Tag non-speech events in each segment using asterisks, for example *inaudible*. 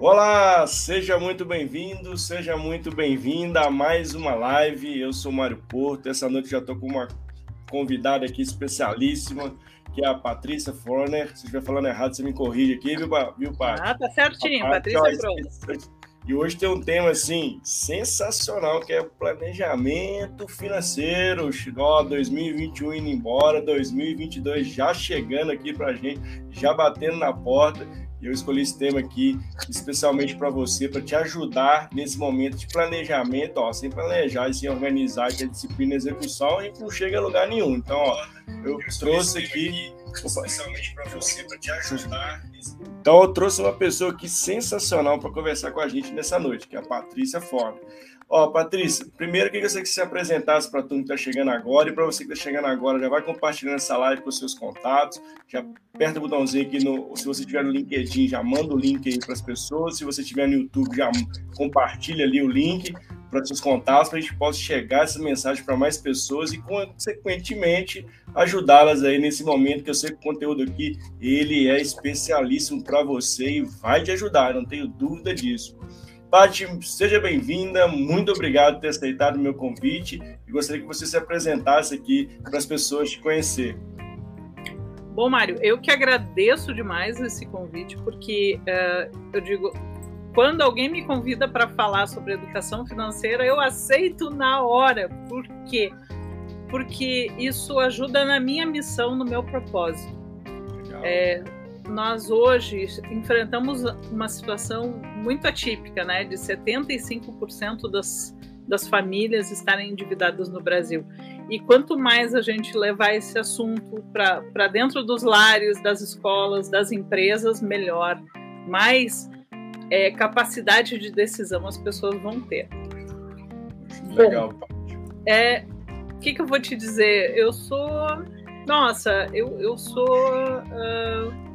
Olá, seja muito bem-vindo, seja muito bem-vinda a mais uma live. Eu sou Mário Porto. Essa noite já estou com uma convidada aqui especialíssima, que é a Patrícia Forner. Se estiver falando errado, você me corrige aqui, viu, viu? Ah, tá certinho, a Patrícia Forner. E hoje tem um tema assim sensacional que é planejamento financeiro. Ó, 2021 indo embora, 2022 já chegando aqui para gente, já batendo na porta. E eu escolhi esse tema aqui especialmente para você, para te ajudar nesse momento de planejamento, ó, sem planejar e sem organizar, que é disciplina e execução, e não chega a lugar nenhum. Então, ó, eu trouxe aqui especialmente para você, para te ajudar. Então, eu trouxe uma pessoa aqui sensacional para conversar com a gente nessa noite, que é a Patrícia Forma. Ó, Patrícia, primeiro queria que você se apresentasse para a turma que está chegando agora e para você que está chegando agora, já vai compartilhando essa live com os seus contatos, já aperta o botãozinho aqui, no, se você tiver no LinkedIn, já manda o link aí para as pessoas, se você tiver no YouTube, já compartilha ali o link para seus contatos, para a gente possa chegar essa mensagem para mais pessoas e, consequentemente, ajudá-las aí nesse momento, que eu sei que o conteúdo aqui, ele é especialíssimo para você e vai te ajudar, não tenho dúvida disso. Paty, seja bem-vinda, muito obrigado por ter aceitado o meu convite e gostaria que você se apresentasse aqui para as pessoas te conhecer. Bom, Mário, eu que agradeço demais esse convite, porque uh, eu digo, quando alguém me convida para falar sobre educação financeira, eu aceito na hora. Por quê? Porque isso ajuda na minha missão, no meu propósito. É, nós hoje enfrentamos uma situação muito atípica, né, de 75% das, das famílias estarem endividadas no Brasil. E quanto mais a gente levar esse assunto para dentro dos lares, das escolas, das empresas, melhor. Mais é, capacidade de decisão as pessoas vão ter. Legal. Bom, é, o que, que eu vou te dizer? Eu sou. Nossa, eu, eu sou. Uh,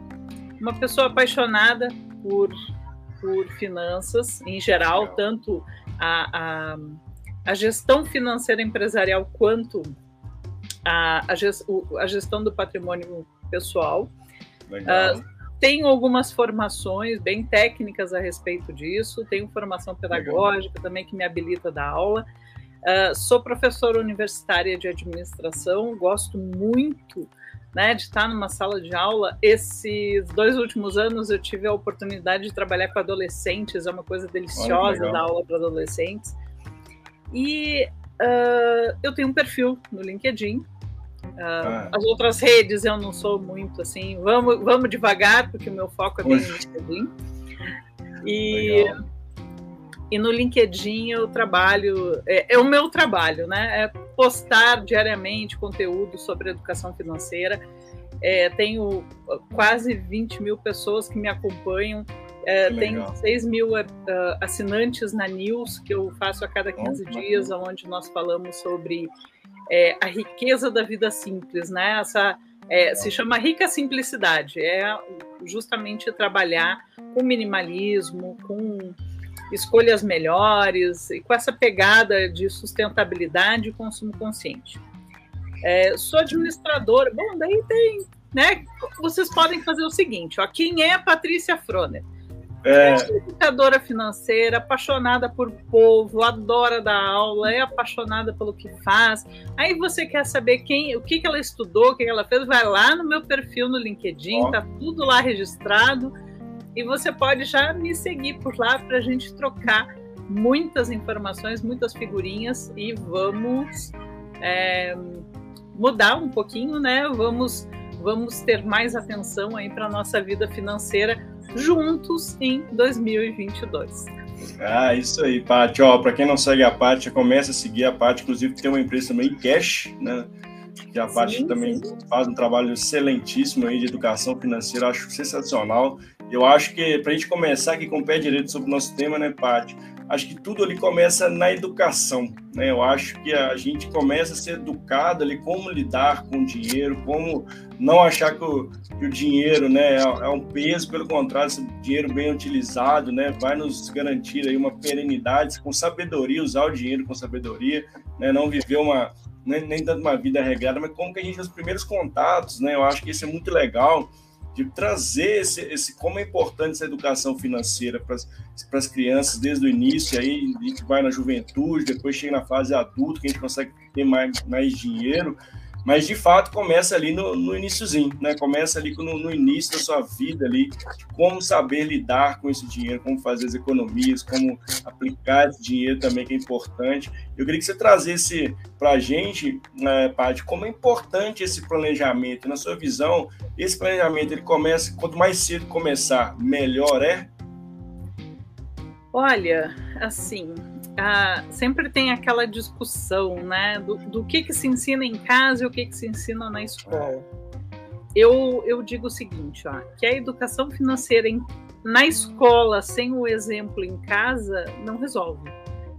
uma pessoa apaixonada por, por finanças em geral, tanto a, a, a gestão financeira empresarial quanto a, a, gestão do patrimônio pessoal. Uh, tenho algumas formações bem técnicas a respeito disso, tenho formação pedagógica Legal. também que me habilita da aula. Uh, sou professora universitária de administração, gosto muito né, de estar numa sala de aula. Esses dois últimos anos eu tive a oportunidade de trabalhar com adolescentes, é uma coisa deliciosa dar aula para adolescentes. E uh, eu tenho um perfil no LinkedIn. Uh, ah. As outras redes eu não sou muito assim, vamos, vamos devagar, porque o meu foco é bem no LinkedIn. E, e no LinkedIn eu trabalho, é, é, o meu trabalho, né? É postar diariamente conteúdo sobre educação financeira. É, tenho quase 20 mil pessoas que me acompanham. É, tenho 6 mil uh, assinantes na News, que eu faço a cada 15 dias, onde nós falamos sobre é, a riqueza da vida simples, né? Essa, é, se chama rica simplicidade, é justamente trabalhar com minimalismo, com escolhas melhores e com essa pegada de sustentabilidade e consumo consciente. É, sou administradora. Bom, daí tem, né? Vocês podem fazer o seguinte: ó, quem é a Patrícia Froner? É... é educadora financeira, apaixonada por povo, adora dar aula, é apaixonada pelo que faz. Aí você quer saber quem, o que, que ela estudou, o que ela fez, vai lá no meu perfil no LinkedIn, tá tudo lá registrado. E você pode já me seguir por lá para a gente trocar muitas informações, muitas figurinhas e vamos é, mudar um pouquinho, né? Vamos, vamos ter mais atenção aí para nossa vida financeira juntos em 2022. Ah, isso aí, Paty. Ó, para quem não segue a Paty, começa a seguir a Paty. Inclusive, tem uma empresa também, Cash, né? Que a Paty também sim. faz um trabalho excelentíssimo aí de educação financeira, acho sensacional. Eu acho que, para a gente começar aqui com o pé direito sobre o nosso tema, né, Paty? Acho que tudo ali começa na educação, né? Eu acho que a gente começa a ser educado ali como lidar com o dinheiro, como não achar que o, que o dinheiro, né, é, é, um peso, pelo contrário, esse dinheiro bem utilizado, né, vai nos garantir aí uma perenidade, com sabedoria, usar o dinheiro com sabedoria, né, não viver uma, nem, nem tanto uma vida regrada, mas como que a gente, os primeiros contatos, né, eu acho que isso é muito legal, de trazer esse, esse como é importante essa educação financeira para as crianças desde o início, aí a gente vai na juventude, depois chega na fase adulta, que a gente consegue ter mais, mais dinheiro, mas de fato começa ali no, no iníciozinho, né? Começa ali no, no, início da sua vida ali, como saber lidar com esse dinheiro, como fazer as economias, como aplicar esse dinheiro também, que é importante. Eu queria que você trazesse para a gente, né, Paty, como é importante esse planejamento. Na sua visão, esse planejamento, ele começa, quanto mais cedo começar, melhor é? Olha, assim, ah, sempre tem aquela discussão, né, do, do, que, que se ensina em casa e o que, que se ensina na escola. Eu, eu digo o seguinte, ó, que a educação financeira em, na escola sem o exemplo em casa não resolve.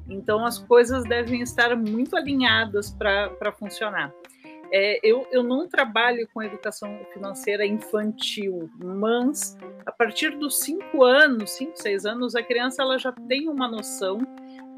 Então as coisas devem estar muito alinhadas para funcionar. É, eu, eu não trabalho com educação financeira infantil, mas a partir dos cinco anos, cinco, seis anos, a criança ela já tem uma noção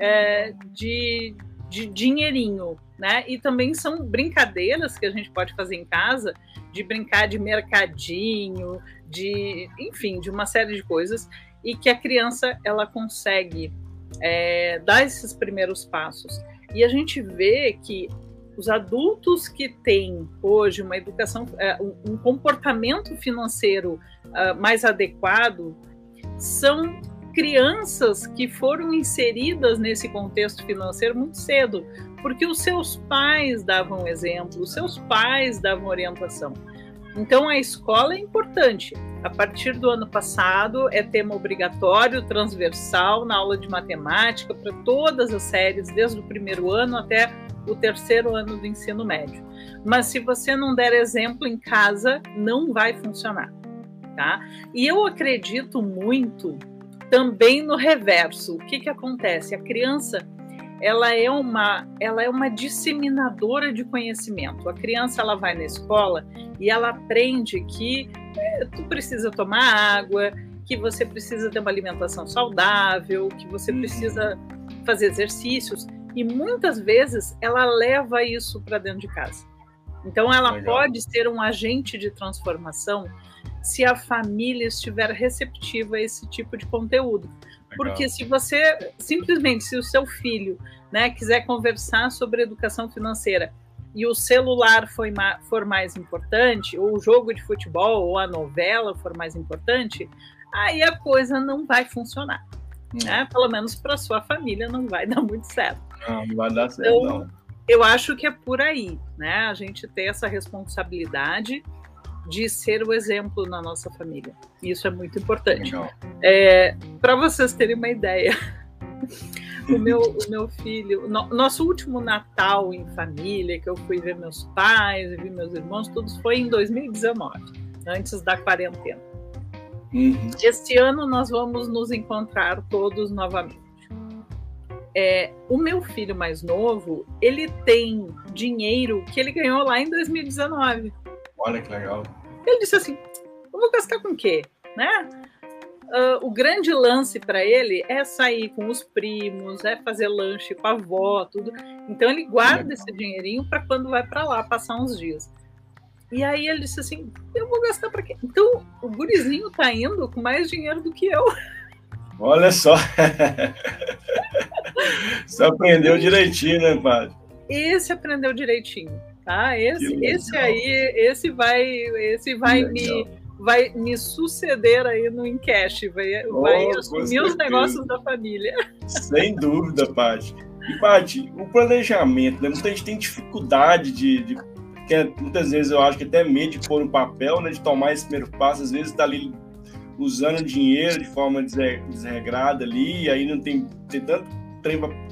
é, de, de dinheirinho, né? E também são brincadeiras que a gente pode fazer em casa, de brincar de mercadinho, de, enfim, de uma série de coisas, e que a criança ela consegue é, dar esses primeiros passos. E a gente vê que os adultos que têm hoje uma educação, é, um comportamento financeiro uh, mais adequado, são crianças que foram inseridas nesse contexto financeiro muito cedo, porque os seus pais davam exemplo, os seus pais davam orientação. Então a escola é importante. A partir do ano passado é tema obrigatório, transversal na aula de matemática para todas as séries, desde o primeiro ano até o terceiro ano do ensino médio. Mas se você não der exemplo em casa, não vai funcionar, tá? E eu acredito muito também no reverso. O que, que acontece? A criança ela é uma ela é uma disseminadora de conhecimento. A criança ela vai na escola e ela aprende que é, tu precisa tomar água, que você precisa ter uma alimentação saudável, que você uhum. precisa fazer exercícios e muitas vezes ela leva isso para dentro de casa. Então ela Legal. pode ser um agente de transformação se a família estiver receptiva a esse tipo de conteúdo. Legal. Porque se você simplesmente, se o seu filho né, quiser conversar sobre educação financeira e o celular foi for mais importante, ou o jogo de futebol, ou a novela for mais importante, aí a coisa não vai funcionar. Hum. Né? Pelo menos para sua família não vai *laughs* dar muito certo. Não, não vai dar certo, então, não. Eu acho que é por aí, né? A gente ter essa responsabilidade de ser o exemplo na nossa família. Isso é muito importante. É, Para vocês terem uma ideia, *laughs* o meu, o meu filho, no, nosso último Natal em família, que eu fui ver meus pais vi meus irmãos, todos foi em 2019, antes da quarentena. Uhum. Este ano nós vamos nos encontrar todos novamente. É, o meu filho mais novo, ele tem dinheiro que ele ganhou lá em 2019. Olha que legal. Ele disse assim: eu vou gastar com o quê? Né? Uh, o grande lance para ele é sair com os primos, é fazer lanche com a avó, tudo. Então ele guarda esse dinheirinho para quando vai para lá passar uns dias. E aí ele disse assim: eu vou gastar para quê? Então o gurizinho tá indo com mais dinheiro do que eu. Olha só. *laughs* Você aprendeu direitinho, né, padre? Esse aprendeu direitinho. Tá? Esse, esse aí, esse vai, esse vai me vai me suceder aí no Encash, vai, oh, vai assumir os negócios da família. Sem dúvida, Paty. E, Paty, o planejamento, né? muita gente tem dificuldade de, de que muitas vezes eu acho que até medo de pôr no papel, né, de tomar esse primeiro passo, às vezes está ali usando dinheiro de forma desregrada ali, e aí não tem, tem tanta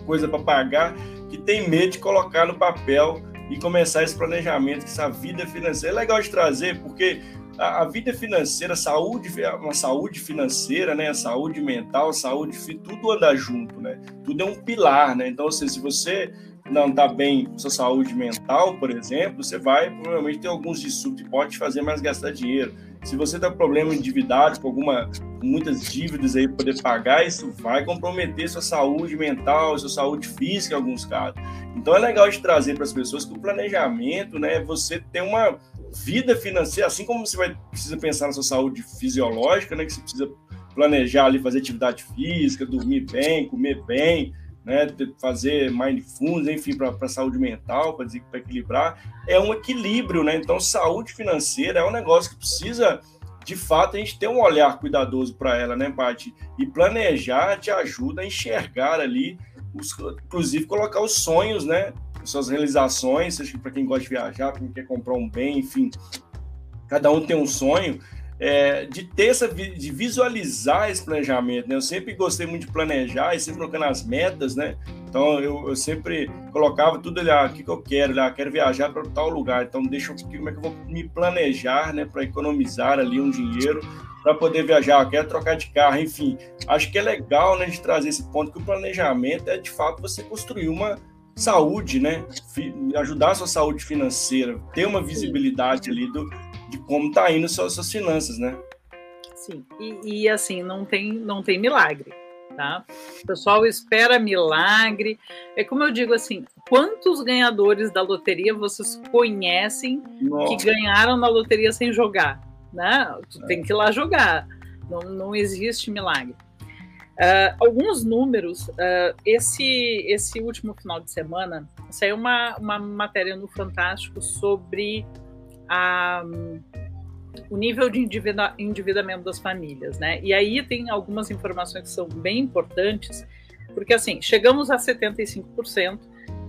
coisa para pagar, que tem medo de colocar no papel e começar esse planejamento, essa vida financeira. É legal de trazer, porque a, a vida financeira, saúde, uma saúde financeira, né, a saúde mental, saúde, tudo anda junto, né? Tudo é um pilar, né? Então, assim, se você não está bem com sua saúde mental, por exemplo, você vai provavelmente ter alguns distúrbios que pode fazer mais gastar dinheiro. Se você tem problema endividado, com alguma com muitas dívidas aí para poder pagar, isso vai comprometer sua saúde mental, sua saúde física em alguns casos. Então é legal de trazer para as pessoas que o planejamento, né, você tem uma vida financeira, assim como você vai, precisa pensar na sua saúde fisiológica, né? Que você precisa planejar ali, fazer atividade física, dormir bem, comer bem, né, fazer mindfulness, enfim, para saúde mental, para equilibrar, é um equilíbrio, né? Então, saúde financeira é um negócio que precisa, de fato, a gente ter um olhar cuidadoso para ela, né, Paty? E planejar te ajuda a enxergar ali, os, inclusive colocar os sonhos, né? Suas realizações, para quem gosta de viajar, para quem quer comprar um bem, enfim. Cada um tem um sonho é, de ter essa, de visualizar esse planejamento, né? Eu sempre gostei muito de planejar e sempre colocando as metas, né? Então eu, eu sempre colocava tudo ali, ah, o que, que eu quero, ah, quero viajar para tal lugar, então deixa eu como é que eu vou me planejar, né, para economizar ali um dinheiro para poder viajar, quero trocar de carro, enfim. Acho que é legal, né, de trazer esse ponto que o planejamento é de fato você construir uma saúde, né, ajudar a sua saúde financeira, ter uma visibilidade ali do, de como tá indo suas, suas finanças, né? Sim, e, e, assim, não tem, não tem milagre, tá? O pessoal espera milagre. É como eu digo assim, quantos ganhadores da loteria vocês conhecem Nossa. que ganharam na loteria sem jogar, né? Tu é. tem que ir lá jogar, não, não existe milagre. Uh, alguns números, uh, esse, esse último final de semana, saiu uma, uma matéria no Fantástico sobre a, o nível de endividamento das famílias, né? E aí tem algumas informações que são bem importantes, porque assim, chegamos a 75%.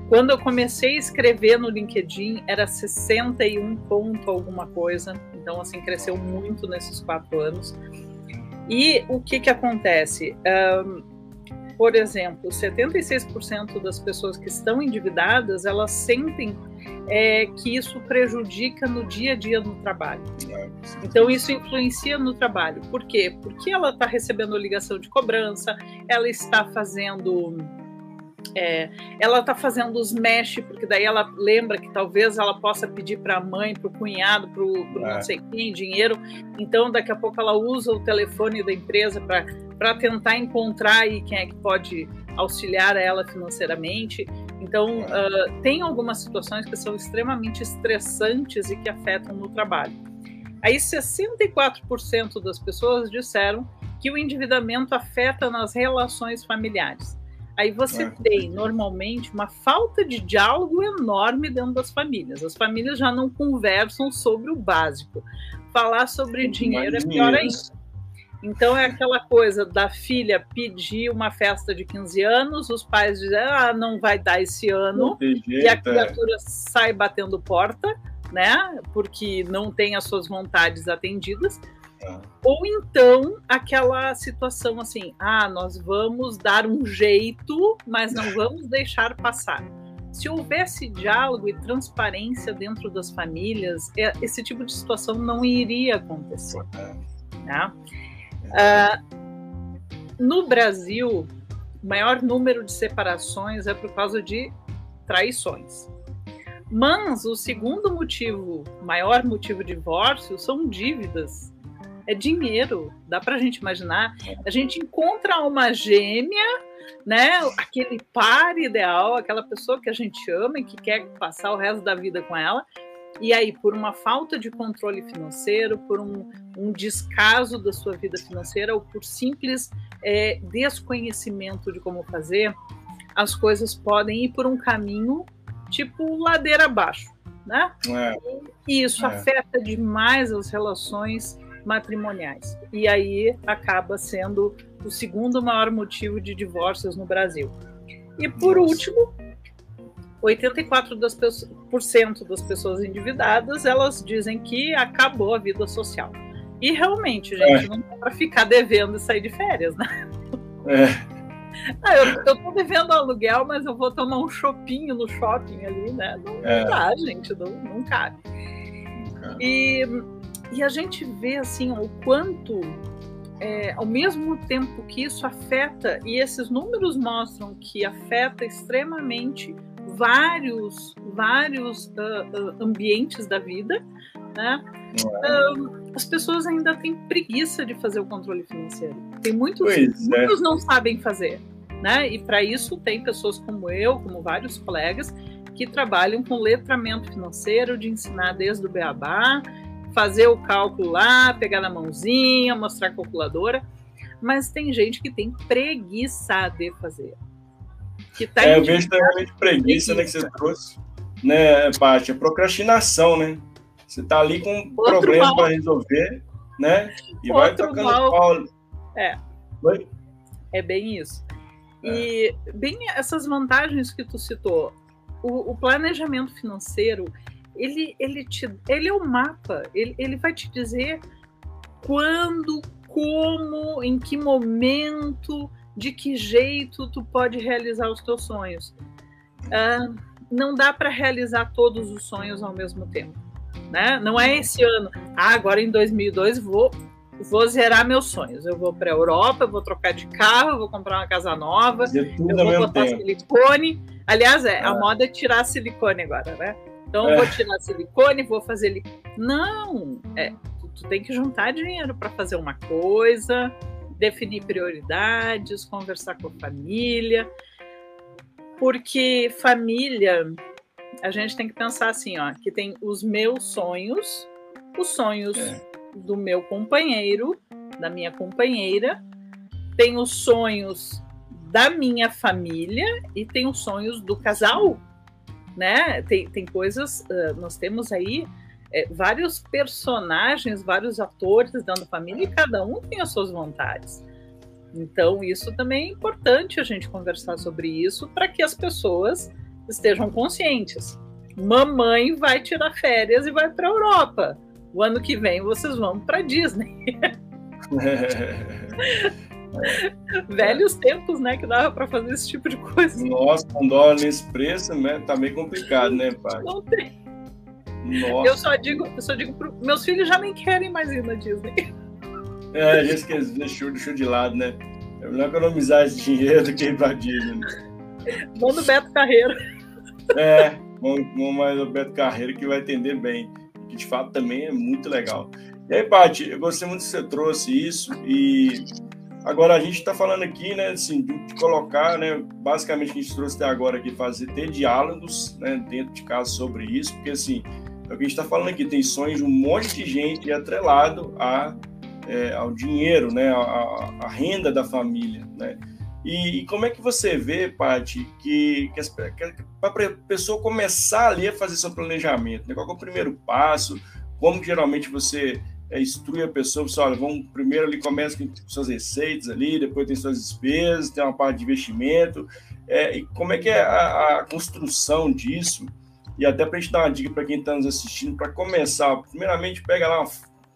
Quando eu comecei a escrever no LinkedIn, era 61 ponto alguma coisa. Então, assim, cresceu muito nesses quatro anos. E o que que acontece? Um, por exemplo, 76% das pessoas que estão endividadas, elas sentem é, que isso prejudica no dia a dia no trabalho. Então, isso influencia no trabalho. Por quê? Porque ela está recebendo ligação de cobrança, ela está fazendo. É, ela está fazendo os mesh, porque daí ela lembra que talvez ela possa pedir para a mãe, para o cunhado, para o é. não sei quem dinheiro. Então, daqui a pouco ela usa o telefone da empresa para tentar encontrar aí quem é que pode auxiliar ela financeiramente. Então, uh, tem algumas situações que são extremamente estressantes e que afetam no trabalho. Aí, 64% das pessoas disseram que o endividamento afeta nas relações familiares. Aí você é. tem, normalmente, uma falta de diálogo enorme dentro das famílias. As famílias já não conversam sobre o básico. Falar sobre dinheiro é pior ainda. Então é aquela coisa da filha pedir uma festa de 15 anos, os pais dizem, ah, não vai dar esse ano, jeito, e a é. criatura é. sai batendo porta, né? Porque não tem as suas vontades atendidas. Ah. Ou então aquela situação assim, ah, nós vamos dar um jeito, mas não *laughs* vamos deixar passar. Se houvesse diálogo e transparência dentro das famílias, é, esse tipo de situação não iria acontecer. Né? Uh, no Brasil, o maior número de separações é por causa de traições. Mas o segundo motivo, maior motivo de divórcio, são dívidas. É dinheiro. Dá para a gente imaginar. A gente encontra uma gêmea, né? Aquele par ideal, aquela pessoa que a gente ama e que quer passar o resto da vida com ela. E aí, por uma falta de controle financeiro, por um, um descaso da sua vida financeira ou por simples é, desconhecimento de como fazer, as coisas podem ir por um caminho tipo ladeira abaixo, né? É. E isso é. afeta demais as relações matrimoniais. E aí acaba sendo o segundo maior motivo de divórcios no Brasil. E por Nossa. último, 84% das, pessoas endividadas elas dizem que acabou a vida social. E realmente, gente, é. não dá para ficar devendo e sair de férias, né? É. *laughs* Ah, eu, eu tô devendo aluguel, mas eu vou tomar um chopinho no shopping ali, né? Não, é. não dá, gente, não, não cabe. E, e a gente vê assim o quanto, é, ao mesmo tempo que isso afeta, e esses números mostram que afeta extremamente vários, vários uh, uh, ambientes da vida, né? Uh, as pessoas ainda têm preguiça de fazer o controle financeiro. Tem muitos, é. muitos não sabem fazer, né? E para isso tem pessoas como eu, como vários colegas, que trabalham com letramento financeiro, de ensinar desde o beabá, fazer o cálculo lá, pegar na mãozinha, mostrar a calculadora. Mas tem gente que tem preguiça de fazer. Que tá é, eu vejo também de preguiça, né, que você trouxe, né, Paty? Procrastinação, né? Você tá ali com um Outro problema para resolver, né? E Outro vai tocando mal. pau. É. Oi? É bem isso. É. E bem essas vantagens que tu citou, o, o, planejamento financeiro, ele, ele, te, ele é o mapa, ele, ele vai te dizer quando, como, em que momento, de que jeito tu pode realizar os teus sonhos. Uh, não dá para realizar todos os sonhos ao mesmo tempo. Né? Não é esse ano, ah, agora em 2002 vou vou zerar meus sonhos. Eu vou para a Europa, eu vou trocar de carro, vou comprar uma casa nova, eu vou botar tempo. silicone. Aliás, é, a é. moda é tirar silicone agora, né? Então, eu vou é. tirar silicone, vou fazer. Li... Não! É, tu, tu tem que juntar dinheiro para fazer uma coisa, definir prioridades, conversar com a família. Porque família, a gente tem que pensar assim, ó, que tem os meus sonhos, os sonhos é do meu companheiro, da minha companheira, tem os sonhos da minha família e tem os sonhos do casal, né? Tem, tem coisas, uh, nós temos aí é, vários personagens, vários atores dentro da família e cada um tem as suas vontades. Então, isso também é importante a gente conversar sobre isso para que as pessoas estejam conscientes. Mamãe vai tirar férias e vai para a Europa o ano que vem vocês vão para Disney. *laughs* Velhos tempos, né, que dava para fazer esse tipo de coisa. Nossa, com dólar nesse preço, né, tá meio complicado, né, pai? Não tem. Nossa. Eu só digo, eu só digo pro... meus filhos já nem querem mais ir na Disney. É, a gente deixou, deixou de lado, né? É melhor economizar esse dinheiro do que ir pra Disney. Vamos no Beto Carreiro. É, vamos, mais no Beto Carreiro que vai entender bem que de fato também é muito legal. E aí, Paty, eu gostei muito que você trouxe isso e agora a gente está falando aqui, né, assim, de colocar, né, basicamente que a gente trouxe até agora aqui, fazer, ter diálogos, né, dentro de casa sobre isso, porque assim, é o que a gente está falando aqui, tem sonhos de um monte de gente atrelado a, é, ao dinheiro, né, a, a, renda da família, né, e, e, como é que você vê, Paty, que, que, que para a pessoa começar ali a fazer seu planejamento, né? qual é o primeiro passo, como geralmente você é, instrui a pessoa, você, olha, vamos primeiro ali, começa com suas receitas ali, depois tem suas despesas, tem uma parte de investimento, é, e como é que é a, a construção disso, e até para a gente dar uma dica para quem está nos assistindo, para começar, primeiramente pega lá uma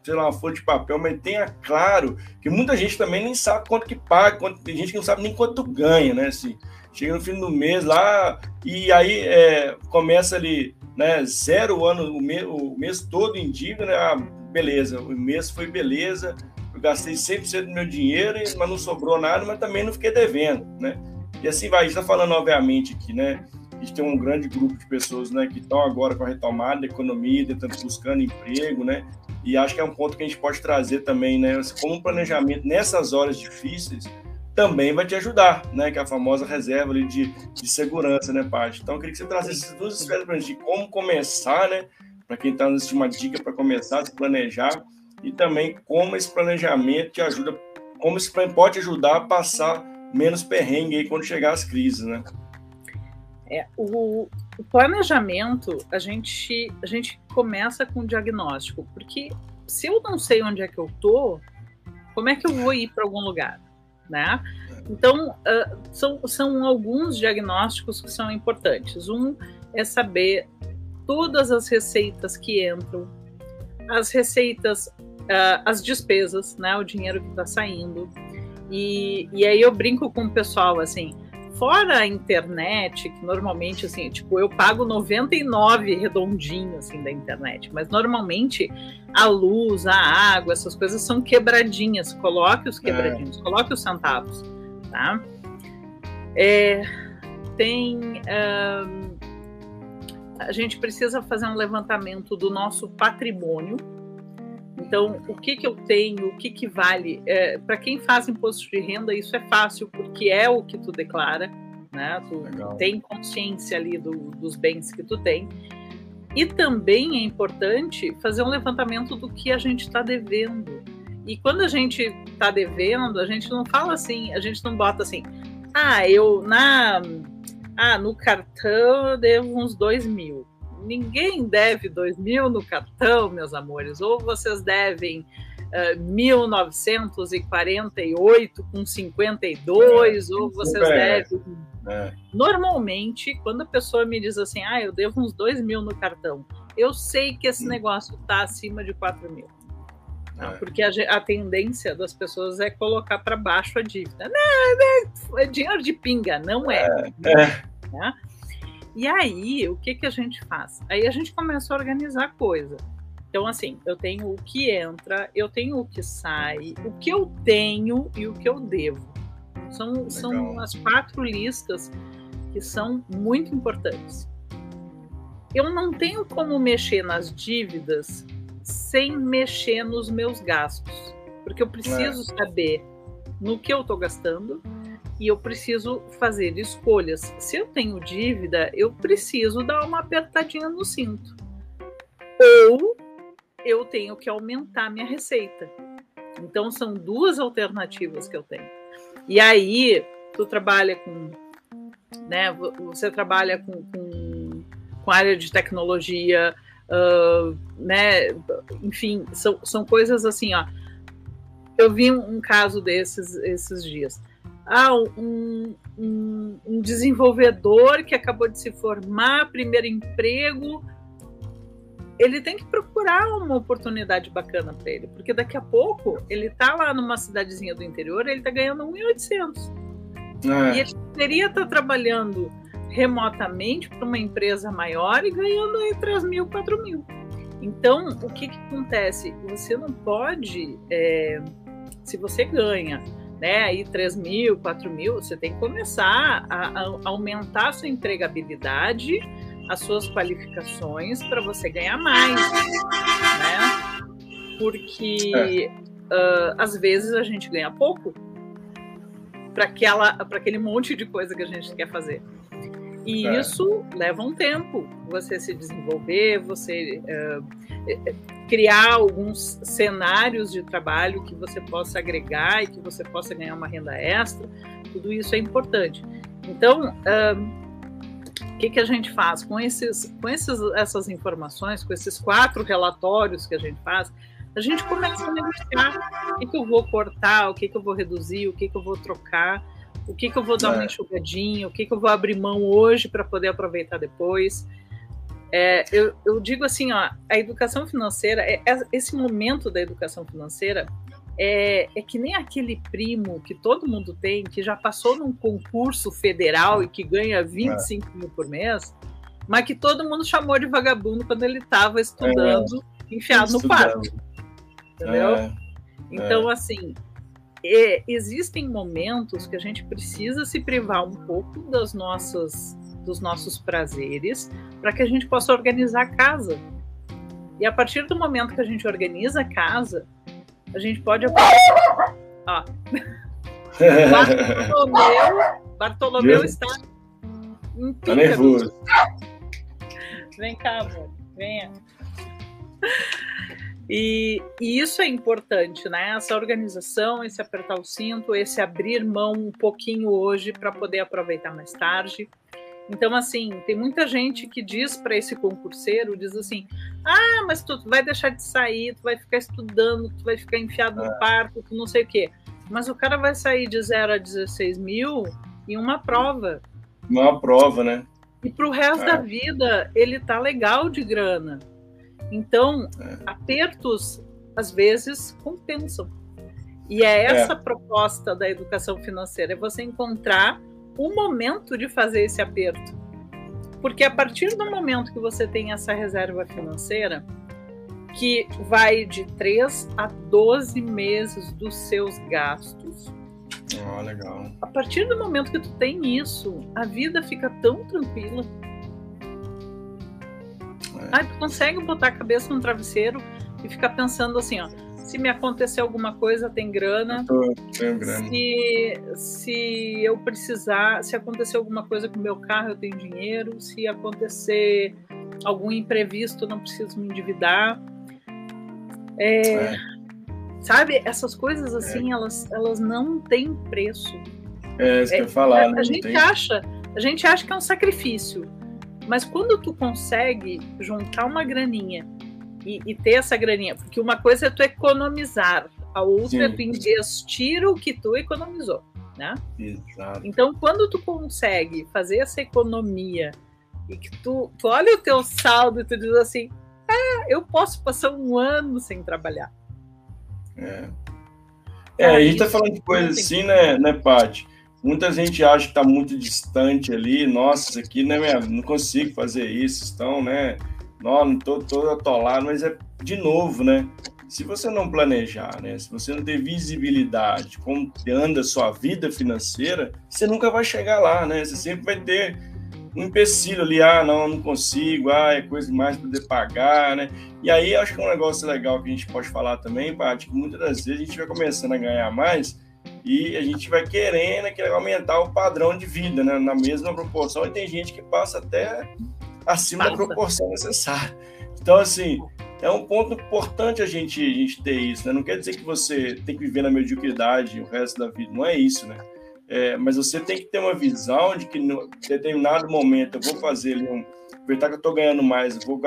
sei lá, uma folha de papel, mas tenha claro que muita gente também nem sabe quanto que paga, quanto, tem gente que não sabe nem quanto ganha, né? Assim, chega no fim do mês lá e aí é, começa ali, né? Zero ano, o mês, o mês todo em dívida, né? Ah, beleza, o mês foi beleza, eu gastei 100% do meu dinheiro, mas não sobrou nada, mas também não fiquei devendo, né? E assim vai, a gente está falando obviamente aqui, né? A gente tem um grande grupo de pessoas né, que estão agora com a retomada da economia, tentando buscando emprego, né? E acho que é um ponto que a gente pode trazer também, né? Como planejamento nessas horas difíceis também vai te ajudar, né? Que é a famosa reserva ali de, de segurança, né, Paty? Então, eu queria que você trazesse essas duas esferas para a gente, de como começar, né? Para quem está nos uma dica para começar se planejar e também como esse planejamento te ajuda, como esse plano pode ajudar a passar menos perrengue aí quando chegar as crises, né? É, o, o planejamento, a gente, a gente começa com o diagnóstico, porque se eu não sei onde é que eu tô, como é que eu vou ir para algum lugar, né? Então, uh, são, são alguns diagnósticos que são importantes. Um é saber todas as receitas que entram, as receitas, uh, as despesas, né? O dinheiro que está saindo. E, e aí eu brinco com o pessoal assim, fora a internet, que normalmente, assim, tipo, eu pago 99 redondinho, assim, da internet, mas normalmente a luz, a água, essas coisas são quebradinhas. Coloque os quebradinhos, é. coloque os centavos, tá? É, tem... Um, a gente precisa fazer um levantamento do nosso patrimônio, então, o que, que eu tenho, o que, que vale? É, Para quem faz imposto de renda, isso é fácil, porque é o que tu declara, né? Tu Legal. tem consciência ali do, dos bens que tu tem. E também é importante fazer um levantamento do que a gente está devendo. E quando a gente está devendo, a gente não fala assim, a gente não bota assim, ah, eu na ah, no cartão eu devo uns dois mil. Ninguém deve dois mil no cartão, meus amores. Ou vocês devem uh, 1948 com 52, é, ou vocês é. devem. É. Normalmente, quando a pessoa me diz assim, ah, eu devo uns dois mil no cartão, eu sei que esse hum. negócio está acima de 4 mil. É. Porque a, a, tendência das pessoas é colocar para baixo a dívida. Não, é, é, dinheiro de pinga, não é. é. Né? E aí, o que, que a gente faz? Aí a gente começa a organizar a coisa. Então, assim, eu tenho o que entra, eu tenho o que sai, o que eu tenho e o que eu devo. São, são as quatro listas que são muito importantes. Eu não tenho como mexer nas dívidas sem mexer nos meus gastos, porque eu preciso é. saber no que eu estou gastando e eu preciso fazer escolhas. Se eu tenho dívida, eu preciso dar uma apertadinha no cinto. Ou eu tenho que aumentar minha receita. Então são duas alternativas que eu tenho. E aí tu trabalha com, né? Você trabalha com, com, com área de tecnologia, uh, né? Enfim, são, são coisas assim, ó. Eu vi um, caso desses esses dias. Ah, um, um, um desenvolvedor que acabou de se formar, primeiro emprego, ele tem que procurar uma oportunidade bacana para ele, porque daqui a pouco ele tá lá numa cidadezinha do interior, ele tá ganhando 1.800. É. E ele poderia estar tá trabalhando remotamente para uma empresa maior e ganhando aí 3 mil, 4 mil. Então, o que, que acontece? Você não pode, é, se você ganha né, aí 3 mil, 4 mil, você tem que começar a, a aumentar a sua empregabilidade, as suas qualificações para você ganhar mais, né? Porque é. uh, às vezes a gente ganha pouco para aquela, para aquele monte de coisa que a gente quer fazer. E é. isso leva um tempo, você se desenvolver, você uh, criar alguns cenários de trabalho que você possa agregar e que você possa ganhar uma renda extra. Tudo isso é importante. Então, o que, que a gente faz com esses, com esses, essas informações, com esses quatro relatórios que a gente faz? A gente começa a negociar o que, que eu vou cortar, o que, que eu vou reduzir, o que, que eu vou trocar o que, que eu vou dar é. uma enxugadinha, o que, que eu vou abrir mão hoje para poder aproveitar depois. É, eu, eu, digo assim, ó, a educação financeira, é, é, esse momento da educação financeira é, é, que nem aquele primo que todo mundo tem, que já passou num concurso federal e que ganha 25 é. mil por mês, mas que todo mundo chamou de vagabundo quando ele estava estudando, é. enfiado no quarto. Entendeu? Então, assim, existem momentos que a gente precisa se privar um pouco das nossas, dos nossos prazeres para que a gente possa organizar a casa. E a partir do momento que a gente organiza a casa, a gente pode. Ó. *laughs* Bartolomeu, Bartolomeu está em tá nervoso. Vem cá, amor. Venha. E, e, isso é importante, né? Essa organização, esse apertar o cinto, esse abrir mão um pouquinho hoje para poder aproveitar mais tarde. Então, assim, tem muita gente que diz para esse concurseiro, diz assim, ah, mas tu vai deixar de sair, tu vai ficar estudando, tu vai ficar enfiado no é. parque, tu não sei o quê. Mas o cara vai sair de 0 a 16 mil em uma prova. Uma prova, né? E para o resto é. da vida, ele tá legal de grana. Então, é. apertos, às vezes, compensam. E é, é. essa proposta da educação financeira, é você encontrar o momento de fazer esse aperto. Porque a partir do momento que você tem essa reserva financeira, que vai de 3 a 12 meses dos seus gastos. Oh, legal. A partir do momento que tu tem isso, a vida fica tão tranquila. É. tu consegue botar a cabeça no travesseiro e ficar pensando assim, ó, se me acontecer alguma coisa, tem grana. Tô, tenho grana. Se, se eu precisar, se acontecer alguma coisa com o meu carro, eu tenho dinheiro. Se acontecer algum imprevisto, não preciso me endividar. É, é. Sabe, essas coisas assim, é. elas, elas não têm preço. É isso que eu falar. A, a gente tem... acha, a gente acha que é um sacrifício, mas quando tu consegue juntar uma graninha e, e, ter essa graninha, porque uma coisa é tu economizar, a outra é tu investir o que tu economizou, né? Exato. Então, quando tu consegue fazer essa economia e que tu, tu olha o teu saldo e tu diz assim, ah, eu posso passar um ano sem trabalhar. É. É, a gente tá falando de coisa assim, né, né, Paty? Muita gente acha que está muito distante ali. Nossa, isso aqui não, é não consigo fazer isso. Estão, né? Não, estou todo atolado, mas é de novo, né? Se você não planejar, né? Se você não ter visibilidade como anda a sua vida financeira, você nunca vai chegar lá, né? Você sempre vai ter um empecilho ali, ah, não, não consigo, ah, é coisa demais para poder pagar, né? E aí acho que é um negócio legal que a gente pode falar também, Paty, que muitas das vezes a gente vai começando a ganhar mais e a gente vai querendo querer aumentar o padrão de vida, né? Na mesma proporção, e tem gente que passa até acima da proporção necessária. Então, assim, é um ponto importante a gente, a gente ter isso, né? Não quer dizer que você tem que viver na mediocridade o resto da vida, não é isso, né? É, mas você tem que ter uma visão de que em determinado momento eu vou fazer ali um. Aproveitar que eu estou ganhando mais, eu vou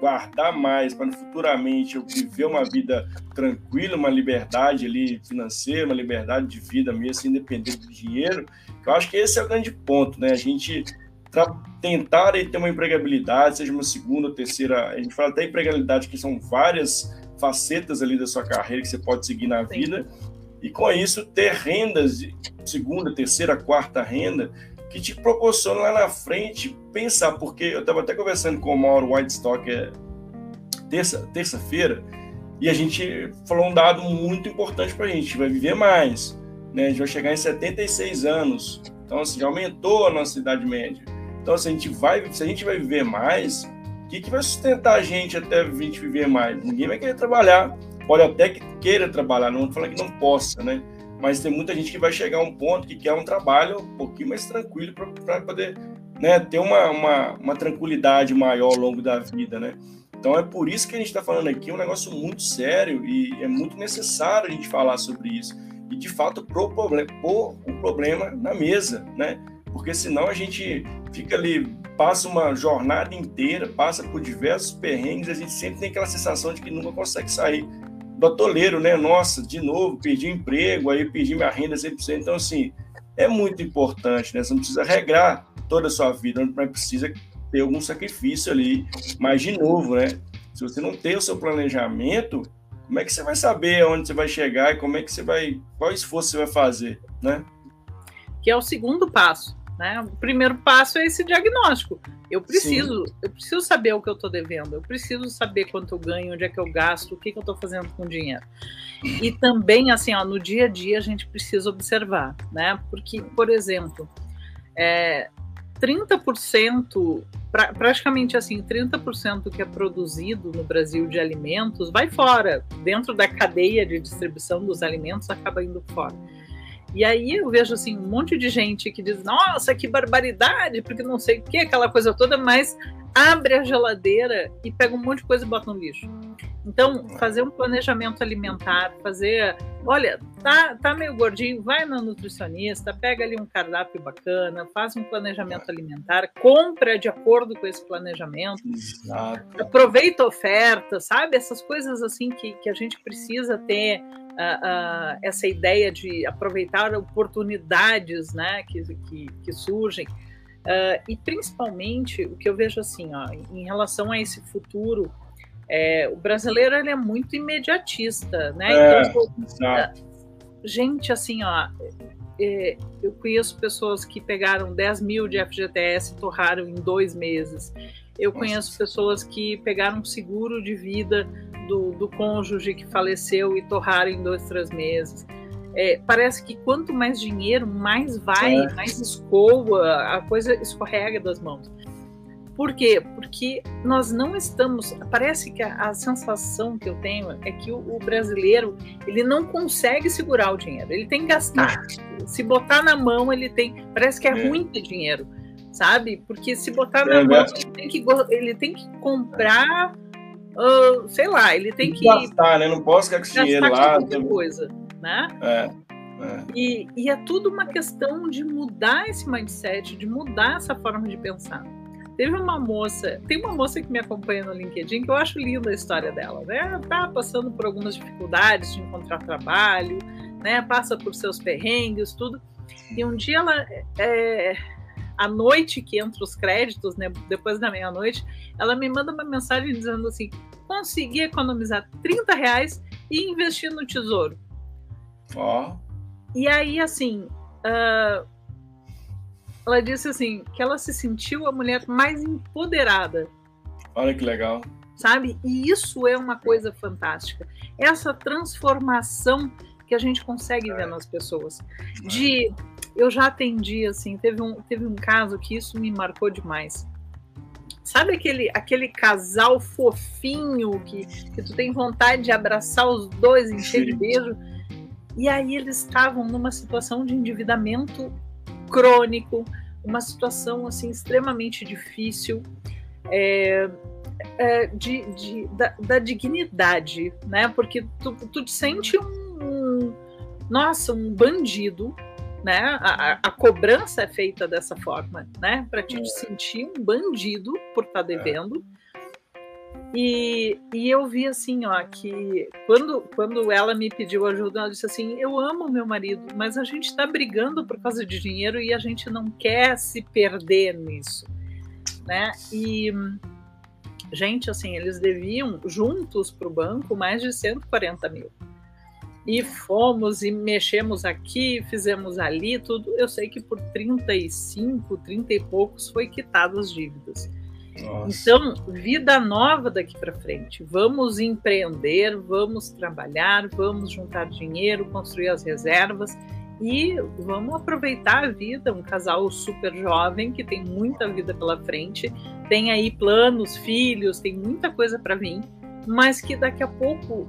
guardar mais para futuramente eu viver uma vida tranquila, uma liberdade ali financeira, uma liberdade de vida mesmo, sem depender do dinheiro. Eu acho que esse é o grande ponto, né? A gente tentar ter uma empregabilidade, seja uma segunda terceira, a gente fala até empregabilidade, que são várias facetas ali da sua carreira que você pode seguir na Sim. vida, e com isso ter rendas de segunda, terceira, quarta renda, que te proporciona lá na frente pensar, porque eu estava até conversando com o Mauro Whitestock é, terça, terça-feira, e a gente falou um dado muito importante para a gente, vai viver mais, né? a gente vai chegar em 76 anos, então assim, já aumentou a nossa idade média. Então, assim, a gente vai, se a gente vai viver mais, o que, que vai sustentar a gente até a gente viver mais? Ninguém vai querer trabalhar, pode até que queira trabalhar, não estou falando que não possa, né? mas tem muita gente que vai chegar a um ponto que quer um trabalho um pouquinho mais tranquilo para poder né, ter uma, uma, uma, tranquilidade maior ao longo da vida, né? Então é por isso que a gente está falando aqui, é um negócio muito sério e é muito necessário a gente falar sobre isso e de fato pôr o problema na mesa, né? Porque senão a gente fica ali, passa uma jornada inteira, passa por diversos perrengues, a gente sempre tem aquela sensação de que nunca consegue sair do atoleiro, né? Nossa, de novo, perdi emprego, aí perdi minha renda 100%. Então, assim, é muito importante, né? Você não precisa regrar toda a sua vida, mas precisa ter algum sacrifício ali. Mas, de novo, né? Se você não tem o seu planejamento, como é que você vai saber aonde você vai chegar e como é que você vai, qual esforço você vai fazer, né? Que é o segundo passo. Né? O primeiro passo é esse diagnóstico. Eu preciso, Sim. eu preciso saber o que eu estou devendo, eu preciso saber quanto eu ganho, onde é que eu gasto, o que, que eu estou fazendo com o dinheiro. E também, assim, ó, no dia a dia a gente precisa observar, né? Porque, por exemplo, é, 30%, pra, praticamente assim, 30% que é produzido no Brasil de alimentos vai fora, dentro da cadeia de distribuição dos alimentos, acaba indo fora. E aí eu vejo assim um monte de gente que diz: "Nossa, que barbaridade", porque não sei o que, aquela coisa toda, mas abre a geladeira e pega um monte de coisa e bota no lixo. Então, fazer um planejamento alimentar, fazer, olha, tá, tá meio gordinho, vai na nutricionista, pega ali um cardápio bacana, faz um planejamento alimentar, compra de acordo com esse planejamento, Exato. aproveita a oferta, sabe? Essas coisas assim que, que a gente precisa ter uh, uh, essa ideia de aproveitar oportunidades né, que, que, que surgem. Uh, e principalmente o que eu vejo assim, ó, em relação a esse futuro, é, o brasileiro ele é muito imediatista, né? É, então, gente, assim, ó, é, eu conheço pessoas que pegaram 10 mil de FGTS e torraram em dois meses. Eu conheço pessoas que pegaram um seguro de vida do, do cônjuge que faleceu e torraram em dois, três meses. É, parece que quanto mais dinheiro, mais vai, é. mais escoa, a coisa escorrega das mãos. Por quê? Porque nós não estamos. Parece que a, a sensação que eu tenho é que o, o, brasileiro ele não consegue segurar o dinheiro. Ele tem que gastar. Se botar na mão, ele tem. Parece que é, é. ruim ter dinheiro, sabe? Porque se botar na é, mão, ele tem, que, ele tem que comprar. Uh, sei lá, ele tem que. Gastar, né? Não posso ficar com esse dinheiro lá. Qualquer coisa, né? É. É. E, e é tudo uma questão de mudar esse mindset, de mudar essa forma de pensar. Teve uma moça, tem uma moça que me acompanha no LinkedIn que eu acho linda a história dela, né? Ela tá passando por algumas dificuldades de encontrar trabalho, né? Passa por seus perrengues, tudo. E um dia ela, é, à noite que entra os créditos, né? Depois da meia-noite, ela me manda uma mensagem dizendo assim: consegui economizar 30 reais e investir no tesouro. Ó. Oh. E aí, assim, uh, ela disse assim que ela se sentiu a mulher mais empoderada. Olha que legal. Sabe? E isso é uma coisa fantástica. Essa transformação que a gente consegue é. ver nas pessoas. De eu já atendi assim, teve um teve um caso que isso me marcou demais. Sabe aquele, aquele casal fofinho que, que tu tem vontade de abraçar os dois, encher de beijo? E aí eles estavam numa situação de endividamento crônico, uma situação assim extremamente difícil é, é, de, de da, da, dignidade, né? Porque tu, tu te sente um, um nossa, um bandido, né? A, a, cobrança é feita dessa forma, né? Para te, é. sentir um bandido por estar tá devendo. E, e eu vi assim, ó, que quando, quando ela me pediu ajuda, ela disse assim: Eu amo meu marido, mas a gente está brigando por causa de dinheiro e a gente não quer se perder nisso, né? E, gente, assim, eles deviam juntos para o banco mais de 140 mil. E fomos e mexemos aqui, fizemos ali, tudo. Eu sei que por 35, 30 e poucos foi quitado as dívidas. Nossa. Então, vida nova daqui para frente. Vamos empreender, vamos trabalhar, vamos juntar dinheiro, construir as reservas e vamos aproveitar a vida. Um casal super jovem que tem muita vida pela frente, tem aí planos, filhos, tem muita coisa para vir, mas que daqui a pouco